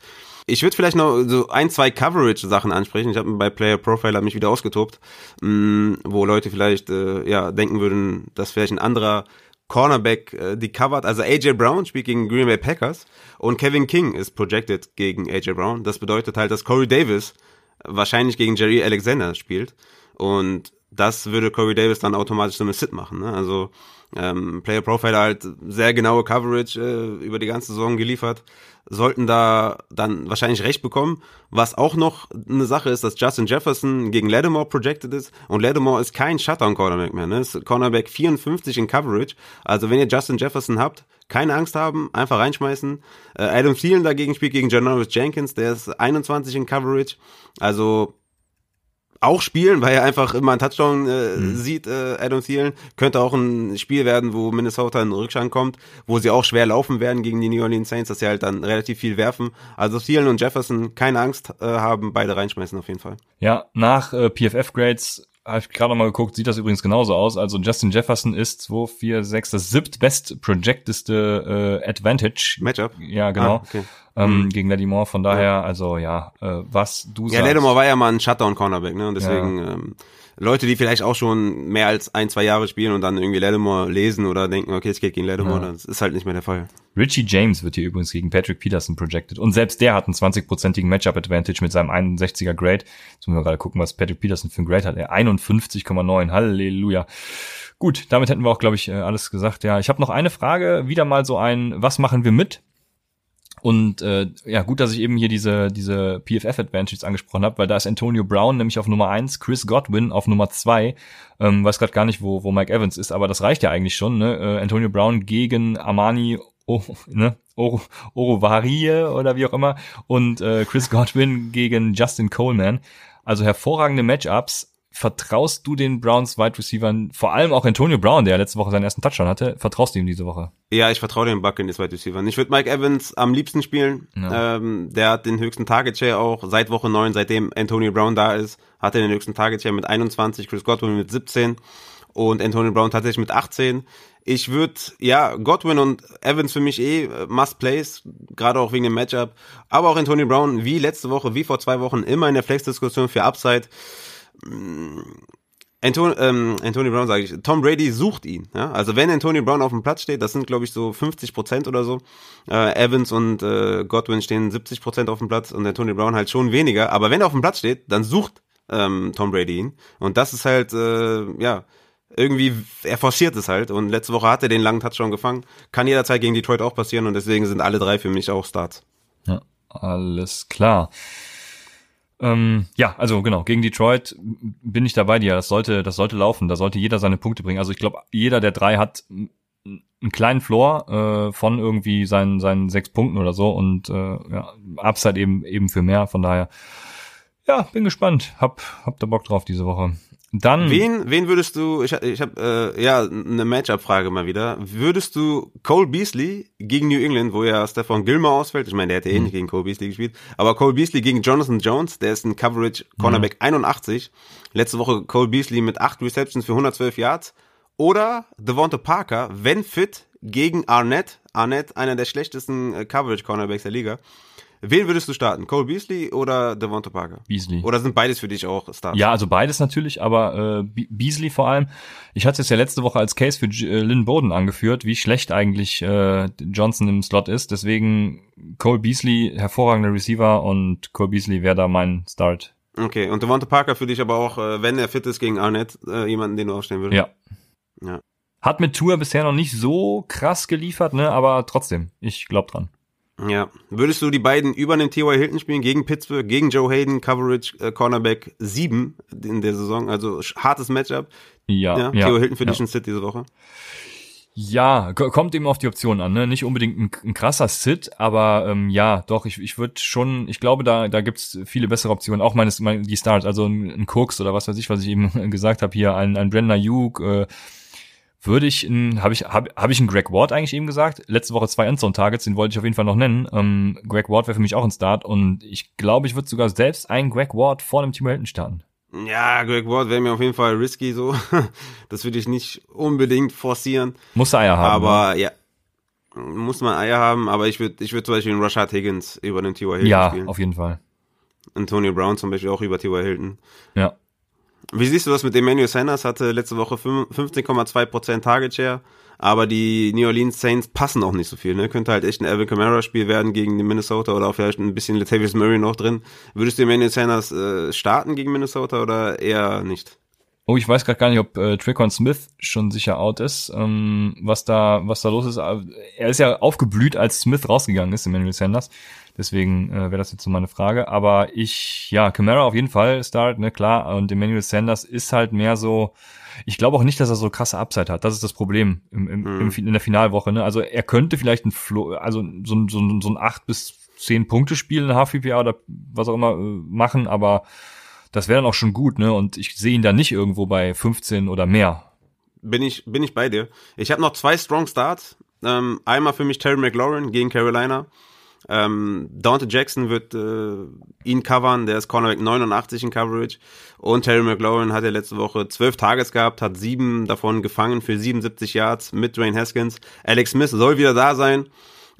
Ich würde vielleicht noch so ein, zwei Coverage-Sachen ansprechen. Ich habe bei Player Profiler mich wieder ausgetobt, mh, mm, wo Leute vielleicht äh, ja denken würden, dass vielleicht ein anderer Cornerback äh, die covered. Also AJ Brown spielt gegen Green Bay Packers und Kevin King ist projected gegen AJ Brown. Das bedeutet halt, dass Corey Davis wahrscheinlich gegen Jerry Alexander spielt und das würde Corey Davis dann automatisch so eine Sit machen. Ne? Also ähm, Player Profiler halt sehr genaue Coverage äh, über die ganze Saison geliefert, sollten da dann wahrscheinlich recht bekommen. Was auch noch eine Sache ist, dass Justin Jefferson gegen Lattimore projected ist und Lattimore ist kein Shutdown-Cornerback mehr, ne? Ist Cornerback 54 in Coverage. Also wenn ihr Justin Jefferson habt, keine Angst haben, einfach reinschmeißen. Äh, Adam Thielen dagegen spielt gegen Janoris Jenkins, der ist 21 in Coverage. Also auch spielen, weil er einfach immer einen Touchdown äh, mhm. sieht, äh, Adam Thielen. Könnte auch ein Spiel werden, wo Minnesota in Rückstand kommt, wo sie auch schwer laufen werden gegen die New Orleans Saints, dass sie halt dann relativ viel werfen. Also Thielen und Jefferson keine Angst äh, haben, beide reinschmeißen auf jeden Fall. Ja, nach äh, PFF-Grades habe ich gerade noch mal geguckt, sieht das übrigens genauso aus. Also Justin Jefferson ist 2, 4, 6, das siebt best projecteste äh, Advantage. Matchup? Ja, genau. Ah, okay. ähm, mhm. Gegen Lattimore, von daher, ja. also ja, äh, was du ja, sagst. Ja, Lattimore war ja mal ein Shutdown-Cornerback, ne? Und deswegen ja. ähm, Leute, die vielleicht auch schon mehr als ein, zwei Jahre spielen und dann irgendwie Lattimore lesen oder denken, okay, es geht gegen Lattimore, ja. das ist halt nicht mehr der Fall. Richie James wird hier übrigens gegen Patrick Peterson projected. Und selbst der hat einen 20-prozentigen Matchup-Advantage mit seinem 61er Grade. Jetzt müssen wir gerade gucken, was Patrick Peterson für ein Grade hat. Er 51,9. Halleluja. Gut, damit hätten wir auch, glaube ich, äh, alles gesagt. Ja, ich habe noch eine Frage. Wieder mal so ein, was machen wir mit? Und äh, ja, gut, dass ich eben hier diese, diese PFF-Advantages angesprochen habe, weil da ist Antonio Brown nämlich auf Nummer eins, Chris Godwin auf Nummer zwei. Ähm, weiß gerade gar nicht, wo, wo Mike Evans ist, aber das reicht ja eigentlich schon. Ne? Äh, Antonio Brown gegen Armani oh, ne? Oro, Orovarie oder wie auch immer und äh, Chris Godwin gegen Justin Coleman. Also hervorragende Matchups vertraust du den Browns Wide Receivern, vor allem auch Antonio Brown, der letzte Woche seinen ersten Touchdown hatte, vertraust du ihm diese Woche? Ja, ich vertraue den Buccaneers Wide Receivern. Ich würde Mike Evans am liebsten spielen. Ja. Ähm, der hat den höchsten Target Share auch seit Woche 9, seitdem Antonio Brown da ist, hat er den höchsten Target Share mit 21, Chris Godwin mit 17 und Antonio Brown tatsächlich mit 18. Ich würde, ja, Godwin und Evans für mich eh äh, Must-Plays, gerade auch wegen dem Matchup. Aber auch Antonio Brown, wie letzte Woche, wie vor zwei Wochen, immer in der Flex-Diskussion für Upside. Mm, Anton, ähm, Antonio Brown sage ich, Tom Brady sucht ihn. Ja? Also wenn Antonio Brown auf dem Platz steht, das sind glaube ich so 50 Prozent oder so. Äh, Evans und äh, Godwin stehen 70 Prozent auf dem Platz und Antonio Brown halt schon weniger. Aber wenn er auf dem Platz steht, dann sucht ähm, Tom Brady ihn. Und das ist halt, äh, ja, irgendwie, er forciert es halt. Und letzte Woche hat er den langen Touchdown gefangen. Kann jederzeit gegen Detroit auch passieren und deswegen sind alle drei für mich auch Starts. Ja, alles klar. Ähm, ja, also genau, gegen Detroit bin ich dabei dir. Das sollte, das sollte laufen. Da sollte jeder seine Punkte bringen. Also ich glaube, jeder der drei hat einen kleinen Floor äh, von irgendwie seinen, seinen sechs Punkten oder so und äh, ja, Upside eben eben für mehr. Von daher, ja, bin gespannt. Hab, hab da Bock drauf diese Woche. Dann. Wen, wen würdest du, ich, ich habe äh, ja eine Matchup-Frage mal wieder. Würdest du Cole Beasley gegen New England, wo ja Stefan Gilmore ausfällt, ich meine, der hätte eh mhm. nicht gegen Cole Beasley gespielt, aber Cole Beasley gegen Jonathan Jones, der ist ein Coverage Cornerback mhm. 81. Letzte Woche Cole Beasley mit 8 Receptions für 112 Yards. Oder Devonta Parker, wenn fit, gegen Arnett. Arnett, einer der schlechtesten äh, Coverage Cornerbacks der Liga. Wen würdest du starten? Cole Beasley oder Devonta Parker? Beasley. Oder sind beides für dich auch Starts? Ja, also beides natürlich, aber äh, Beasley vor allem. Ich hatte es ja letzte Woche als Case für äh, Lynn Bowden angeführt, wie schlecht eigentlich äh, Johnson im Slot ist. Deswegen Cole Beasley, hervorragender Receiver und Cole Beasley wäre da mein Start. Okay, und Devonta Parker für dich aber auch, äh, wenn er fit ist gegen Arnett, äh, jemanden, den du aufstellen würdest? Ja. Ja. Hat mit Tour bisher noch nicht so krass geliefert, ne? Aber trotzdem, ich glaube dran. Ja. Würdest du die beiden über den T.Y. Hilton spielen, gegen Pittsburgh, gegen Joe Hayden, Coverage, äh, Cornerback 7 in der Saison? Also hartes Matchup. Ja. ja ja T.Y. Hilton für ja. dich ein Sit diese Woche? Ja, kommt eben auf die Option an, ne? Nicht unbedingt ein, ein krasser Sit, aber ähm, ja, doch, ich, ich würde schon, ich glaube, da, da gibt's viele bessere Optionen, auch meines, mein, die Stars, also ein, ein Cooks oder was weiß ich, was ich eben gesagt habe hier, ein, ein Brandon Ayuk, äh, würde ich habe ich, habe hab ich einen Greg Ward eigentlich eben gesagt? Letzte Woche zwei Endzone-Targets, den wollte ich auf jeden Fall noch nennen. Ähm, Greg Ward wäre für mich auch ein Start und ich glaube, ich würde sogar selbst einen Greg Ward vor dem Team Hilton starten. Ja, Greg Ward wäre mir auf jeden Fall risky so. das würde ich nicht unbedingt forcieren. Muss Eier haben. Aber ne? ja, muss man Eier haben, aber ich würde ich würde zum Beispiel einen Rashad Higgins über den T.Y. Hilton ja, spielen. Ja, auf jeden Fall. Antonio Brown zum Beispiel auch über T.Y. Hilton. Ja. Wie siehst du das mit Emmanuel Sanders? Hatte letzte Woche 15,2% Target Share, aber die New Orleans Saints passen auch nicht so viel. Ne? Könnte halt echt ein Alvin Kamara Spiel werden gegen die Minnesota oder auch vielleicht ein bisschen Latavius Murray noch drin. Würdest du Emmanuel Sanders äh, starten gegen Minnesota oder eher nicht? Oh, ich weiß gerade gar nicht, ob äh, Tricon Smith schon sicher out ist. Ähm, was da, was da los ist. Er ist ja aufgeblüht, als Smith rausgegangen ist, Emmanuel Sanders. Deswegen äh, wäre das jetzt so meine Frage. Aber ich, ja, Camara auf jeden Fall Start, ne, klar. Und Emmanuel Sanders ist halt mehr so, ich glaube auch nicht, dass er so krasse Upside hat. Das ist das Problem im, im, mhm. im, in der Finalwoche. Ne? Also er könnte vielleicht ein Flo also so, so, so ein acht bis zehn Punkte Spiel in HVPA oder was auch immer äh, machen, aber das wäre dann auch schon gut, ne? Und ich sehe ihn dann nicht irgendwo bei 15 oder mehr. Bin ich, bin ich bei dir. Ich habe noch zwei Strong Starts. Ähm, einmal für mich Terry McLaurin gegen Carolina. Ähm, Dante Jackson wird äh, ihn covern, der ist Cornerback 89 in Coverage. Und Terry McLaurin hat ja letzte Woche zwölf Tages gehabt, hat sieben davon gefangen für 77 Yards mit Dwayne Haskins. Alex Smith soll wieder da sein.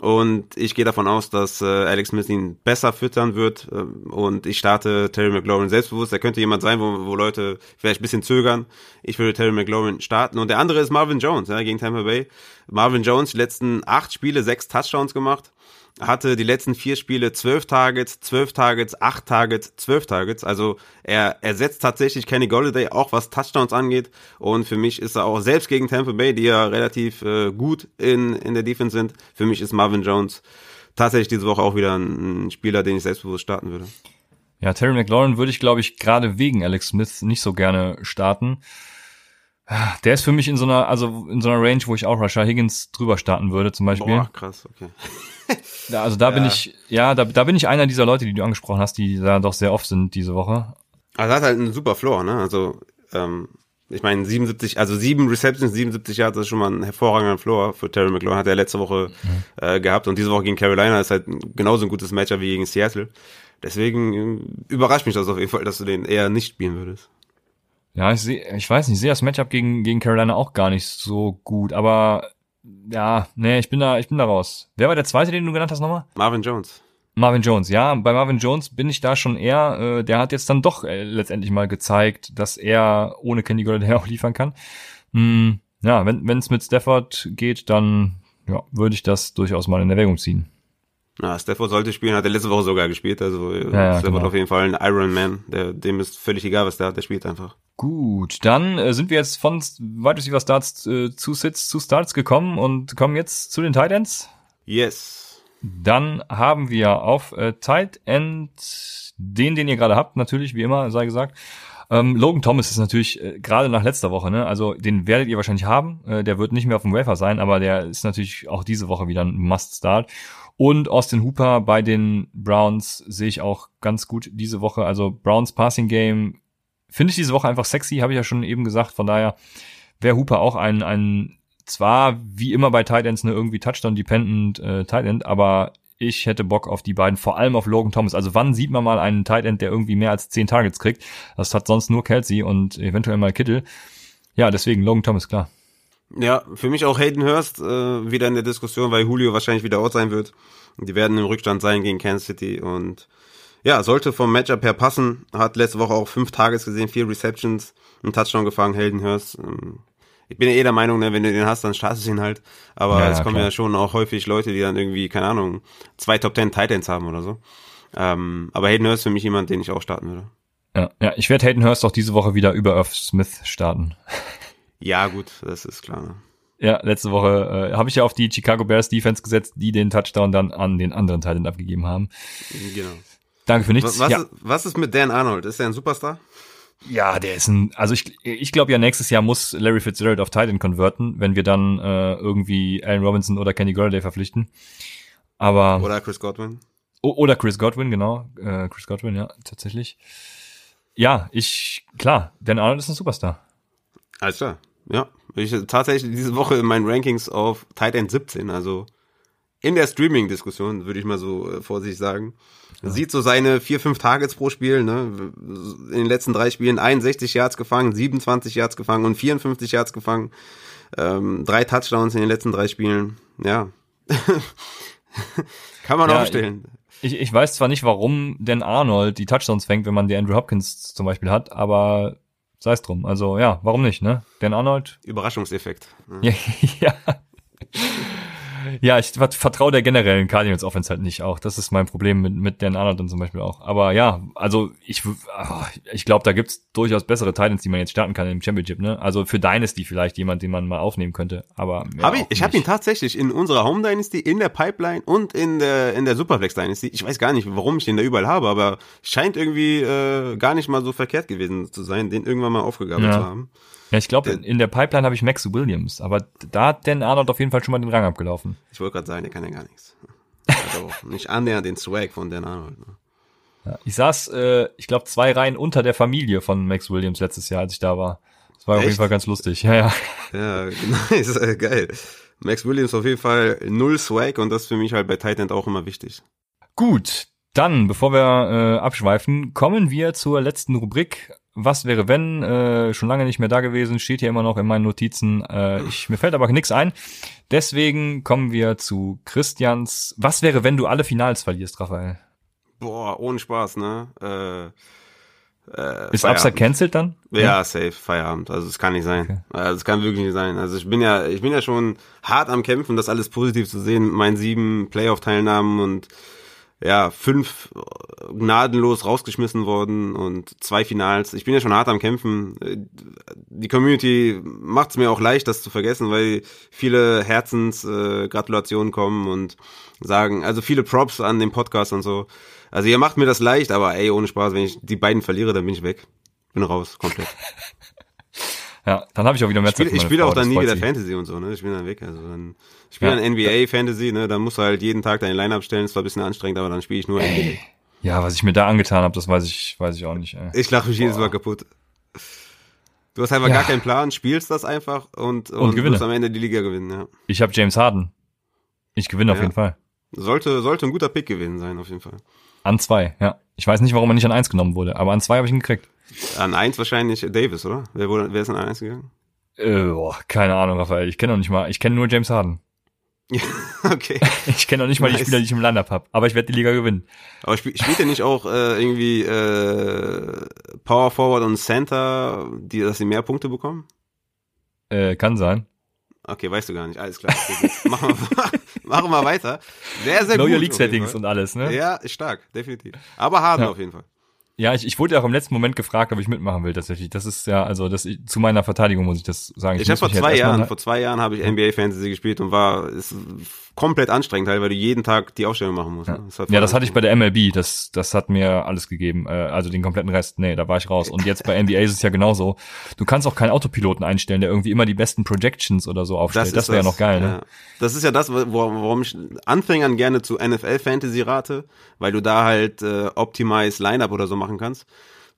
Und ich gehe davon aus, dass äh, Alex Smith ihn besser füttern wird. Äh, und ich starte Terry McLaurin selbstbewusst. Er könnte jemand sein, wo, wo Leute vielleicht ein bisschen zögern. Ich würde Terry McLaurin starten. Und der andere ist Marvin Jones ja, gegen Tampa Bay. Marvin Jones, die letzten acht Spiele, sechs Touchdowns gemacht hatte die letzten vier Spiele zwölf Targets, zwölf Targets, acht Targets, zwölf Targets. Also er ersetzt tatsächlich Kenny Golladay, auch was Touchdowns angeht. Und für mich ist er auch selbst gegen Tampa Bay, die ja relativ äh, gut in, in der Defense sind. Für mich ist Marvin Jones tatsächlich diese Woche auch wieder ein Spieler, den ich selbstbewusst starten würde. Ja, Terry McLaurin würde ich, glaube ich, gerade wegen Alex Smith nicht so gerne starten. Der ist für mich in so einer, also in so einer Range, wo ich auch Rashad Higgins drüber starten würde, zum Beispiel. Boah, krass, okay. Ja, also da ja. bin ich, ja, da, da bin ich einer dieser Leute, die du angesprochen hast, die da doch sehr oft sind diese Woche. Also hat halt einen super Floor, ne? Also, ähm, ich meine, 77, also sieben Receptions, 77 Yards, das ist schon mal ein hervorragender Floor für Terry McLaurin, hat er letzte Woche mhm. äh, gehabt und diese Woche gegen Carolina ist halt genauso ein gutes Matchup wie gegen Seattle. Deswegen äh, überrascht mich das auf jeden Fall, dass du den eher nicht spielen würdest. Ja, ich sehe, ich weiß nicht, ich sehe das Matchup gegen, gegen Carolina auch gar nicht so gut, aber ja, nee, ich bin da, ich bin da raus. Wer war der zweite, den du genannt hast nochmal? Marvin Jones. Marvin Jones, ja, bei Marvin Jones bin ich da schon eher, äh, der hat jetzt dann doch äh, letztendlich mal gezeigt, dass er ohne Kenny Golladay auch liefern kann. Hm, ja, wenn es mit Stafford geht, dann ja, würde ich das durchaus mal in Erwägung ziehen. Na, Stafford sollte spielen, hat er letzte Woche sogar gespielt. Also ja, ja, Stafford genau. auf jeden Fall ein Iron Man. Der, dem ist völlig egal, was der hat, der spielt einfach. Gut, dann äh, sind wir jetzt von Wide Receiver Starts äh, zu Sits zu Starts gekommen und kommen jetzt zu den Tight Ends. Yes. Dann haben wir auf äh, Tight End den, den ihr gerade habt, natürlich, wie immer, sei gesagt. Ähm, Logan Thomas ist natürlich äh, gerade nach letzter Woche, ne? Also den werdet ihr wahrscheinlich haben. Äh, der wird nicht mehr auf dem Wafer sein, aber der ist natürlich auch diese Woche wieder ein Must-Start. Und Austin Hooper bei den Browns sehe ich auch ganz gut diese Woche. Also Browns Passing Game finde ich diese Woche einfach sexy, habe ich ja schon eben gesagt. Von daher wäre Hooper auch ein, ein zwar wie immer bei Tight Ends eine irgendwie Touchdown-dependent äh, Tight End, aber ich hätte Bock auf die beiden, vor allem auf Logan Thomas. Also wann sieht man mal einen Tight End, der irgendwie mehr als zehn Targets kriegt? Das hat sonst nur Kelsey und eventuell mal Kittel. Ja, deswegen Logan Thomas, klar. Ja, für mich auch Hayden Hurst äh, wieder in der Diskussion, weil Julio wahrscheinlich wieder out sein wird. Die werden im Rückstand sein gegen Kansas City und ja, sollte vom Matchup her passen. Hat letzte Woche auch fünf Tages gesehen, vier Receptions, einen Touchdown gefangen, Hayden Hurst. Ähm, ich bin ja eh der Meinung, ne, wenn du den hast, dann startest du ihn halt. Aber ja, es kommen klar. ja schon auch häufig Leute, die dann irgendwie, keine Ahnung, zwei Top Ten Titans haben oder so. Ähm, aber Hayden Hurst ist für mich jemand, den ich auch starten würde. Ja, ja ich werde Hayden Hurst auch diese Woche wieder über Irv Smith starten. Ja, gut, das ist klar. Ne? Ja, letzte Woche äh, habe ich ja auf die Chicago Bears Defense gesetzt, die den Touchdown dann an den anderen Teilen abgegeben haben. Genau. Danke für nichts. Was, ja. ist, was ist mit Dan Arnold? Ist er ein Superstar? Ja, der ist ein, also ich, ich glaube ja, nächstes Jahr muss Larry Fitzgerald auf Titan konverten, wenn wir dann äh, irgendwie Allen Robinson oder Kenny Golladay verpflichten. Aber oder Chris Godwin. Oder Chris Godwin, genau, äh, Chris Godwin, ja, tatsächlich. Ja, ich klar, Dan Arnold ist ein Superstar. Alles klar. Ja, ich tatsächlich diese Woche in meinen Rankings auf Tight End 17, also in der Streaming-Diskussion, würde ich mal so äh, vorsichtig sagen. Ja. Sieht so seine vier, fünf Targets pro Spiel, ne? In den letzten drei Spielen 61 Yards gefangen, 27 Yards gefangen und 54 Yards gefangen. Ähm, drei Touchdowns in den letzten drei Spielen. Ja. Kann man ja, aufstellen. Ich, ich weiß zwar nicht, warum denn Arnold die Touchdowns fängt, wenn man die Andrew Hopkins zum Beispiel hat, aber sei es drum. Also ja, warum nicht, ne? Dan Arnold. Überraschungseffekt. Ne? ja. ja. Ich vertraue der generellen Cardinals Offense halt nicht auch. Das ist mein Problem mit, mit Dan Arnold dann zum Beispiel auch. Aber ja, also ich, ah, ich glaube, da gibt's durchaus bessere Titans, die man jetzt starten kann im Championship, ne? Also für Dynasty vielleicht jemand, den man mal aufnehmen könnte. Aber hab ich, ich habe ihn tatsächlich in unserer Home Dynasty, in der Pipeline und in der in der Superflex Dynasty. Ich weiß gar nicht, warum ich den da überall habe, aber scheint irgendwie äh, gar nicht mal so verkehrt gewesen zu sein, den irgendwann mal aufgegabelt ja. zu haben. Ja, ich glaube, in der Pipeline habe ich Max Williams, aber da hat Dan Arnold auf jeden Fall schon mal den Rang abgelaufen. Ich wollte gerade sagen, der kann ja gar nichts. Also nicht annähernd den Swag von Dan Arnold. Ne? Ich saß, äh, ich glaube, zwei Reihen unter der Familie von Max Williams letztes Jahr, als ich da war. Das war Echt? auf jeden Fall ganz lustig. Ja, ja. Ja, nice, äh, geil. Max Williams auf jeden Fall null Swag und das ist für mich halt bei Titan auch immer wichtig. Gut, dann, bevor wir äh, abschweifen, kommen wir zur letzten Rubrik. Was wäre wenn? Äh, schon lange nicht mehr da gewesen, steht hier immer noch in meinen Notizen. Äh, ich, mir fällt aber nichts ein. Deswegen kommen wir zu Christians. Was wäre, wenn du alle Finals verlierst, Raphael? Boah, ohne Spaß, ne? Äh, äh, ist Upside cancelled dann? Ja, ja, safe, Feierabend. Also es kann nicht sein. Okay. Also es kann wirklich nicht sein. Also ich bin ja, ich bin ja schon hart am Kämpfen, das alles positiv zu sehen mit meinen sieben Playoff-Teilnahmen und ja, fünf gnadenlos rausgeschmissen worden und zwei Finals. Ich bin ja schon hart am Kämpfen. Die Community macht es mir auch leicht, das zu vergessen, weil viele Herzensgratulationen äh, kommen und sagen, also viele Props an den Podcast und so. Also ihr macht mir das leicht, aber ey, ohne Spaß, wenn ich die beiden verliere, dann bin ich weg. Bin raus, komplett. ja, dann habe ich auch wieder mehr Zeit. Ich spiele spiel auch dann nie wieder Fantasy und so, ne? Ich bin dann weg. Also dann ich spiele ja. dann NBA Fantasy, ne? Dann musst du halt jeden Tag deine Line-Up stellen, ist zwar ein bisschen anstrengend, aber dann spiele ich nur NBA. Ja, was ich mir da angetan habe, das weiß ich, weiß ich auch nicht. Ey. Ich lache mich Boah. jedes Mal kaputt. Du hast einfach ja. gar keinen Plan, spielst das einfach und, und, und gewinne. wirst am Ende die Liga gewinnen, ja. Ich habe James Harden. Ich gewinne ja. auf jeden Fall. Sollte, sollte ein guter Pick gewesen sein, auf jeden Fall. An zwei, ja. Ich weiß nicht, warum er nicht an eins genommen wurde, aber an zwei habe ich ihn gekriegt. An eins wahrscheinlich Davis, oder? Wer, wurde, wer ist an eins gegangen? Äh, boah, keine Ahnung, Raphael. Ich kenne noch nicht mal, ich kenne nur James Harden. okay. Ich kenne noch nicht mal nice. die Spieler, die ich im Line-Up habe, aber ich werde die Liga gewinnen. Aber spiel, spielt er nicht auch äh, irgendwie äh, Power Forward und Center, die, dass sie mehr Punkte bekommen? Äh, kann sein. Okay, weißt du gar nicht. Alles klar. machen, wir, machen wir weiter. Sehr, sehr know gut. Your League Settings und alles, ne? Ja, stark, definitiv. Aber Harden ja. auf jeden Fall. Ja, ich, ich wurde ja auch im letzten Moment gefragt, ob ich mitmachen will tatsächlich. Das ist ja, also das zu meiner Verteidigung muss ich das sagen. Ich, ich habe vor zwei Jahren, vor zwei Jahren habe ich NBA Fantasy gespielt und war ist komplett anstrengend halt, weil du jeden Tag die Aufstellung machen musst. Ja, ne? das, ja, das hatte ich bei der MLB. Das das hat mir alles gegeben. Äh, also den kompletten Rest, nee, da war ich raus. Und jetzt bei NBA ist es ja genauso. Du kannst auch keinen Autopiloten einstellen, der irgendwie immer die besten Projections oder so aufstellt. Das, das wäre ja noch geil. Ne? Ja. Das ist ja das, warum ich Anfängern gerne zu NFL Fantasy rate, weil du da halt äh, Optimize Lineup oder so machen kannst.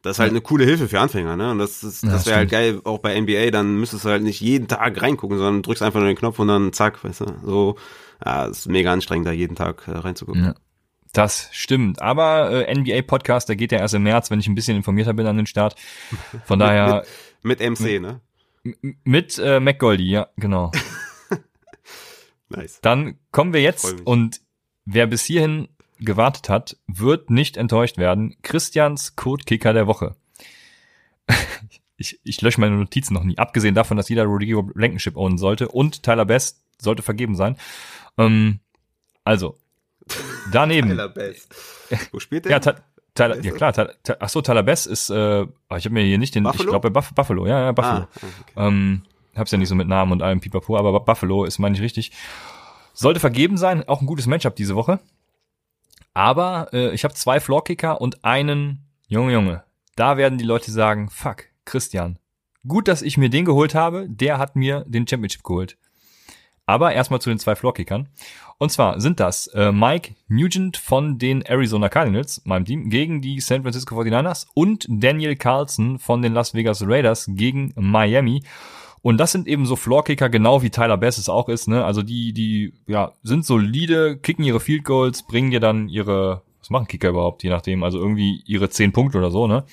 Das ist halt eine coole Hilfe für Anfänger, ne? Und das ist, das wäre halt geil, auch bei NBA, dann müsstest du halt nicht jeden Tag reingucken, sondern drückst einfach nur den Knopf und dann zack, weißt du, so, ja, ist mega anstrengend, da jeden Tag äh, reinzugucken. Ja. Das stimmt. Aber äh, NBA-Podcast, der geht ja erst im März, wenn ich ein bisschen informierter bin an den Start. Von daher. mit, mit MC, ne? Mit äh, McGoldie, ja, genau. nice. Dann kommen wir jetzt und wer bis hierhin gewartet hat, wird nicht enttäuscht werden. Christians Code-Kicker der Woche. ich, ich lösche meine Notizen noch nie. Abgesehen davon, dass jeder Rodrigo Blankenship ownen sollte und Tyler Best sollte vergeben sein. Ähm, also, daneben. Tyler Best. Wo spielt der? Ja, Tyler, ja klar, Tyler, ach so, Tyler Best ist, äh, ah, ich habe mir hier nicht den, Buffalo? ich glaube Buff, Buffalo, ja, ja, Buffalo. Ah, okay. ähm, hab's ja nicht so mit Namen und allem Pipapo, aber Buffalo ist, meine ich, richtig. Sollte vergeben sein, auch ein gutes Matchup diese Woche. Aber äh, ich habe zwei Floorkicker und einen Junge Junge. Da werden die Leute sagen, fuck, Christian. Gut, dass ich mir den geholt habe, der hat mir den Championship geholt. Aber erstmal zu den zwei Floorkickern. Und zwar sind das äh, Mike Nugent von den Arizona Cardinals, meinem Team, gegen die San Francisco 49ers und Daniel Carlson von den Las Vegas Raiders gegen Miami. Und das sind eben so Floorkicker, genau wie Tyler Bass es auch ist, ne? Also die, die, ja, sind solide, kicken ihre Field Goals, bringen dir dann ihre, was machen Kicker überhaupt, je nachdem, also irgendwie ihre zehn Punkte oder so, ne?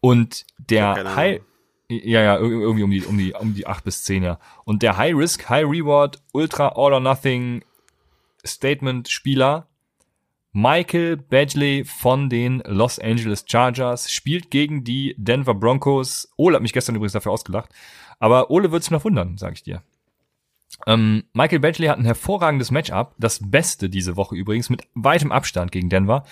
Und der High, ja, ja, irgendwie um die, um die, um die acht bis zehn, ja. Und der High Risk, High Reward, Ultra All or Nothing Statement Spieler, Michael Badgley von den Los Angeles Chargers spielt gegen die Denver Broncos. Ole hat mich gestern übrigens dafür ausgelacht. Aber Ole wird sich noch wundern, sage ich dir. Ähm, Michael Badgley hat ein hervorragendes Matchup, das beste diese Woche übrigens, mit weitem Abstand gegen Denver.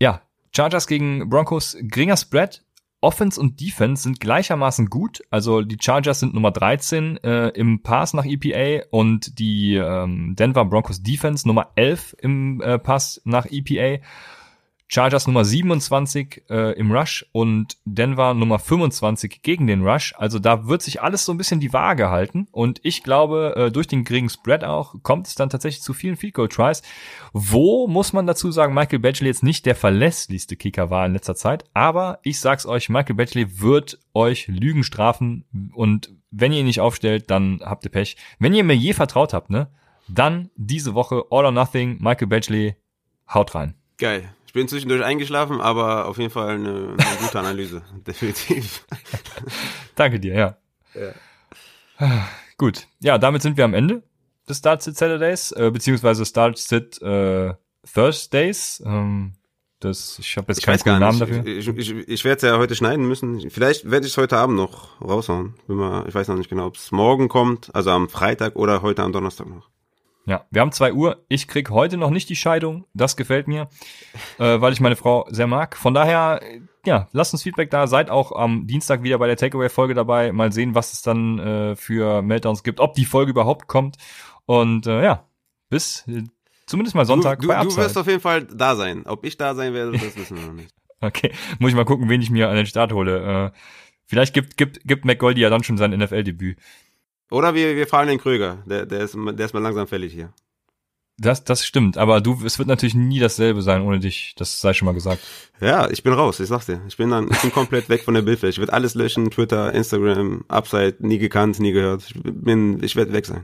Ja, Chargers gegen Broncos, geringer Spread, Offense und Defense sind gleichermaßen gut. Also die Chargers sind Nummer 13 äh, im Pass nach EPA und die ähm, Denver Broncos Defense Nummer 11 im äh, Pass nach EPA. Chargers Nummer 27 äh, im Rush und Denver Nummer 25 gegen den Rush. Also da wird sich alles so ein bisschen die Waage halten. Und ich glaube, äh, durch den geringen Spread auch kommt es dann tatsächlich zu vielen Field Goal Tries. Wo muss man dazu sagen, Michael Badgley jetzt nicht der verlässlichste Kicker war in letzter Zeit. Aber ich sag's euch, Michael Badgley wird euch Lügen strafen. Und wenn ihr ihn nicht aufstellt, dann habt ihr Pech. Wenn ihr mir je vertraut habt, ne, dann diese Woche All or Nothing, Michael Badgley, haut rein. Geil. Ich bin zwischendurch eingeschlafen, aber auf jeden Fall eine, eine gute Analyse, definitiv. Danke dir, ja. ja. Gut, ja, damit sind wir am Ende des Start Sit Saturdays, äh, beziehungsweise Start Sit äh, Thursdays. Ähm, das, ich habe jetzt ich keinen coolen Namen dafür. Ich, ich, ich, ich werde es ja heute schneiden müssen. Vielleicht werde ich es heute Abend noch raushauen. Bin mal, ich weiß noch nicht genau, ob es morgen kommt, also am Freitag oder heute am Donnerstag noch. Ja, wir haben zwei Uhr. Ich krieg heute noch nicht die Scheidung. Das gefällt mir, äh, weil ich meine Frau sehr mag. Von daher, ja, lasst uns Feedback da. Seid auch am Dienstag wieder bei der Takeaway-Folge dabei. Mal sehen, was es dann äh, für Meltdowns gibt, ob die Folge überhaupt kommt. Und äh, ja, bis äh, zumindest mal Sonntag. Du, du, du wirst auf jeden Fall da sein. Ob ich da sein werde, das wissen wir noch nicht. okay, muss ich mal gucken, wen ich mir an den Start hole. Äh, vielleicht gibt, gibt, gibt McGoldie ja dann schon sein NFL-Debüt. Oder wir, wir fahren den Kröger. Der, der, ist, der ist mal langsam fällig hier. Das, das stimmt, aber du, es wird natürlich nie dasselbe sein ohne dich. Das sei schon mal gesagt. Ja, ich bin raus, ich sag's dir. Ich bin dann, ich bin komplett weg von der Bildfläche. Ich werde alles löschen, Twitter, Instagram, Upside, nie gekannt, nie gehört. Ich bin, ich werde weg sein.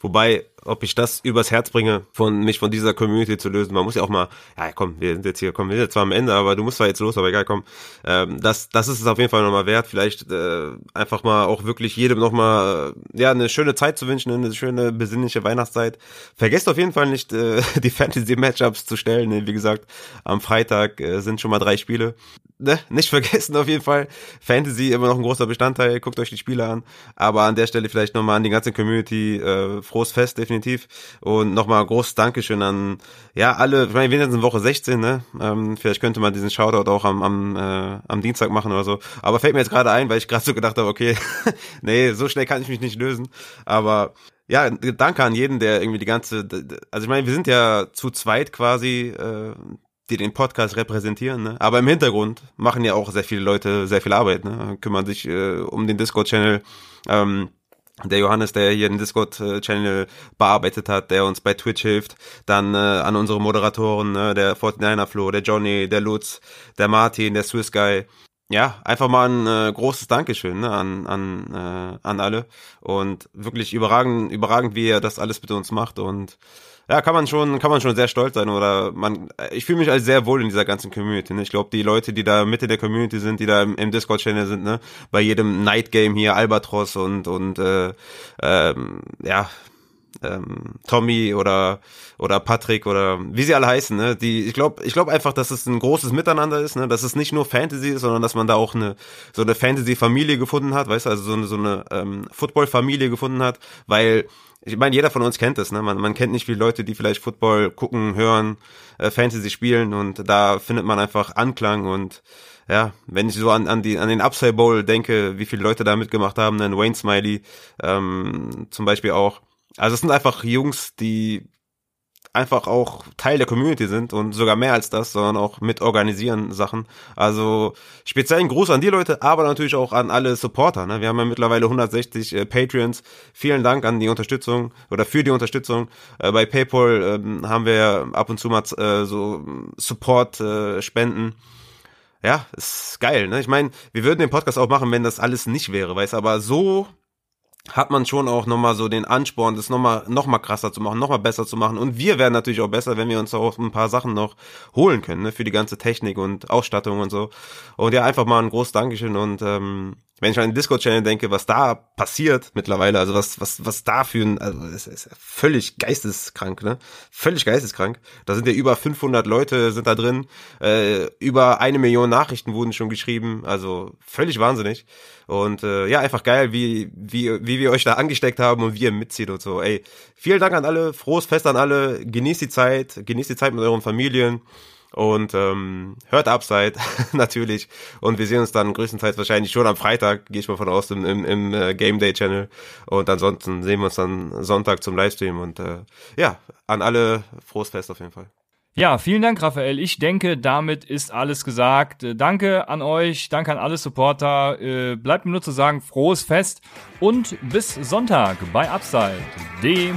Wobei, ob ich das übers Herz bringe, von mich von dieser Community zu lösen, man muss ja auch mal, ja komm, wir sind jetzt hier, komm, wir sind jetzt zwar am Ende, aber du musst zwar jetzt los, aber egal, komm. Ähm, das, das ist es auf jeden Fall nochmal wert, vielleicht äh, einfach mal auch wirklich jedem nochmal, äh, ja, eine schöne Zeit zu wünschen, eine schöne, besinnliche Weihnachtszeit. Vergesst auf jeden Fall nicht, äh, die Fantasy-Matchups zu stellen. Wie gesagt, am Freitag äh, sind schon mal drei Spiele ne, nicht vergessen auf jeden Fall. Fantasy immer noch ein großer Bestandteil, guckt euch die Spiele an. Aber an der Stelle vielleicht nochmal an die ganze Community, äh, frohes Fest definitiv. Und nochmal großes Dankeschön an ja alle, ich meine, wir sind in Woche 16, ne? Ähm, vielleicht könnte man diesen Shoutout auch am, am, äh, am Dienstag machen oder so. Aber fällt mir jetzt gerade ein, weil ich gerade so gedacht habe, okay, nee, so schnell kann ich mich nicht lösen. Aber ja, danke an jeden, der irgendwie die ganze, also ich meine, wir sind ja zu zweit quasi, äh, die den Podcast repräsentieren, ne? aber im Hintergrund machen ja auch sehr viele Leute sehr viel Arbeit, ne? kümmern sich äh, um den Discord-Channel. Ähm, der Johannes, der hier den Discord-Channel bearbeitet hat, der uns bei Twitch hilft, dann äh, an unsere Moderatoren, ne? der 49er Flo, der Johnny, der Lutz, der Martin, der Swiss Guy. Ja, einfach mal ein äh, großes Dankeschön ne, an, an, äh, an alle und wirklich überragend, überragend, wie er das alles mit uns macht und ja, kann man schon, kann man schon sehr stolz sein oder man, ich fühle mich als sehr wohl in dieser ganzen Community. Ne? Ich glaube, die Leute, die da Mitte der Community sind, die da im, im Discord-Channel sind, ne, bei jedem Night Game hier Albatros und und äh, ähm, ja ähm, Tommy oder oder Patrick oder wie sie alle heißen, ne? Die ich glaube, ich glaube einfach, dass es ein großes Miteinander ist, ne? Dass es nicht nur Fantasy ist, sondern dass man da auch eine so eine Fantasy Familie gefunden hat, weißt du, also so eine so eine ähm, Football Familie gefunden hat, weil ich meine, jeder von uns kennt das, ne? Man, man kennt nicht viele Leute, die vielleicht Football gucken, hören, äh, Fantasy spielen und da findet man einfach Anklang und ja, wenn ich so an, an, die, an den Upside Bowl denke, wie viele Leute da mitgemacht haben, dann Wayne Smiley ähm, zum Beispiel auch. Also es sind einfach Jungs, die einfach auch Teil der Community sind und sogar mehr als das, sondern auch mit organisieren Sachen. Also speziell ein Gruß an die Leute, aber natürlich auch an alle Supporter. Ne? Wir haben ja mittlerweile 160 äh, Patreons. Vielen Dank an die Unterstützung oder für die Unterstützung. Äh, bei PayPal äh, haben wir ab und zu mal äh, so Support-Spenden. Äh, ja, ist geil. Ne? Ich meine, wir würden den Podcast auch machen, wenn das alles nicht wäre, weißt aber so hat man schon auch nochmal so den Ansporn, das nochmal noch mal krasser zu machen, nochmal besser zu machen. Und wir werden natürlich auch besser, wenn wir uns auch ein paar Sachen noch holen können, ne, für die ganze Technik und Ausstattung und so. Und ja, einfach mal ein großes Dankeschön und ähm, wenn ich an den Discord-Channel denke, was da passiert mittlerweile, also was, was, was da für ein, also es ist völlig geisteskrank, ne? Völlig geisteskrank. Da sind ja über 500 Leute sind da drin, äh, über eine Million Nachrichten wurden schon geschrieben, also völlig wahnsinnig. Und äh, ja, einfach geil, wie, wie, wie wir euch da angesteckt haben und wie ihr mitzieht und so. Ey, vielen Dank an alle, frohes Fest an alle, genießt die Zeit, genießt die Zeit mit euren Familien. Und ähm, hört Upside natürlich. Und wir sehen uns dann größtenteils wahrscheinlich schon am Freitag, gehe ich mal von aus, im, im, im äh, Game Day Channel. Und ansonsten sehen wir uns dann Sonntag zum Livestream. Und äh, ja, an alle frohes Fest auf jeden Fall. Ja, vielen Dank, Raphael. Ich denke, damit ist alles gesagt. Äh, danke an euch, danke an alle Supporter. Äh, bleibt mir nur zu sagen, frohes Fest und bis Sonntag bei Upside, dem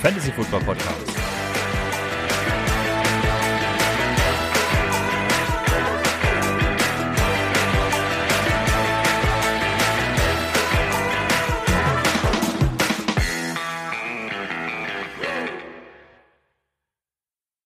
Fantasy Football Podcast.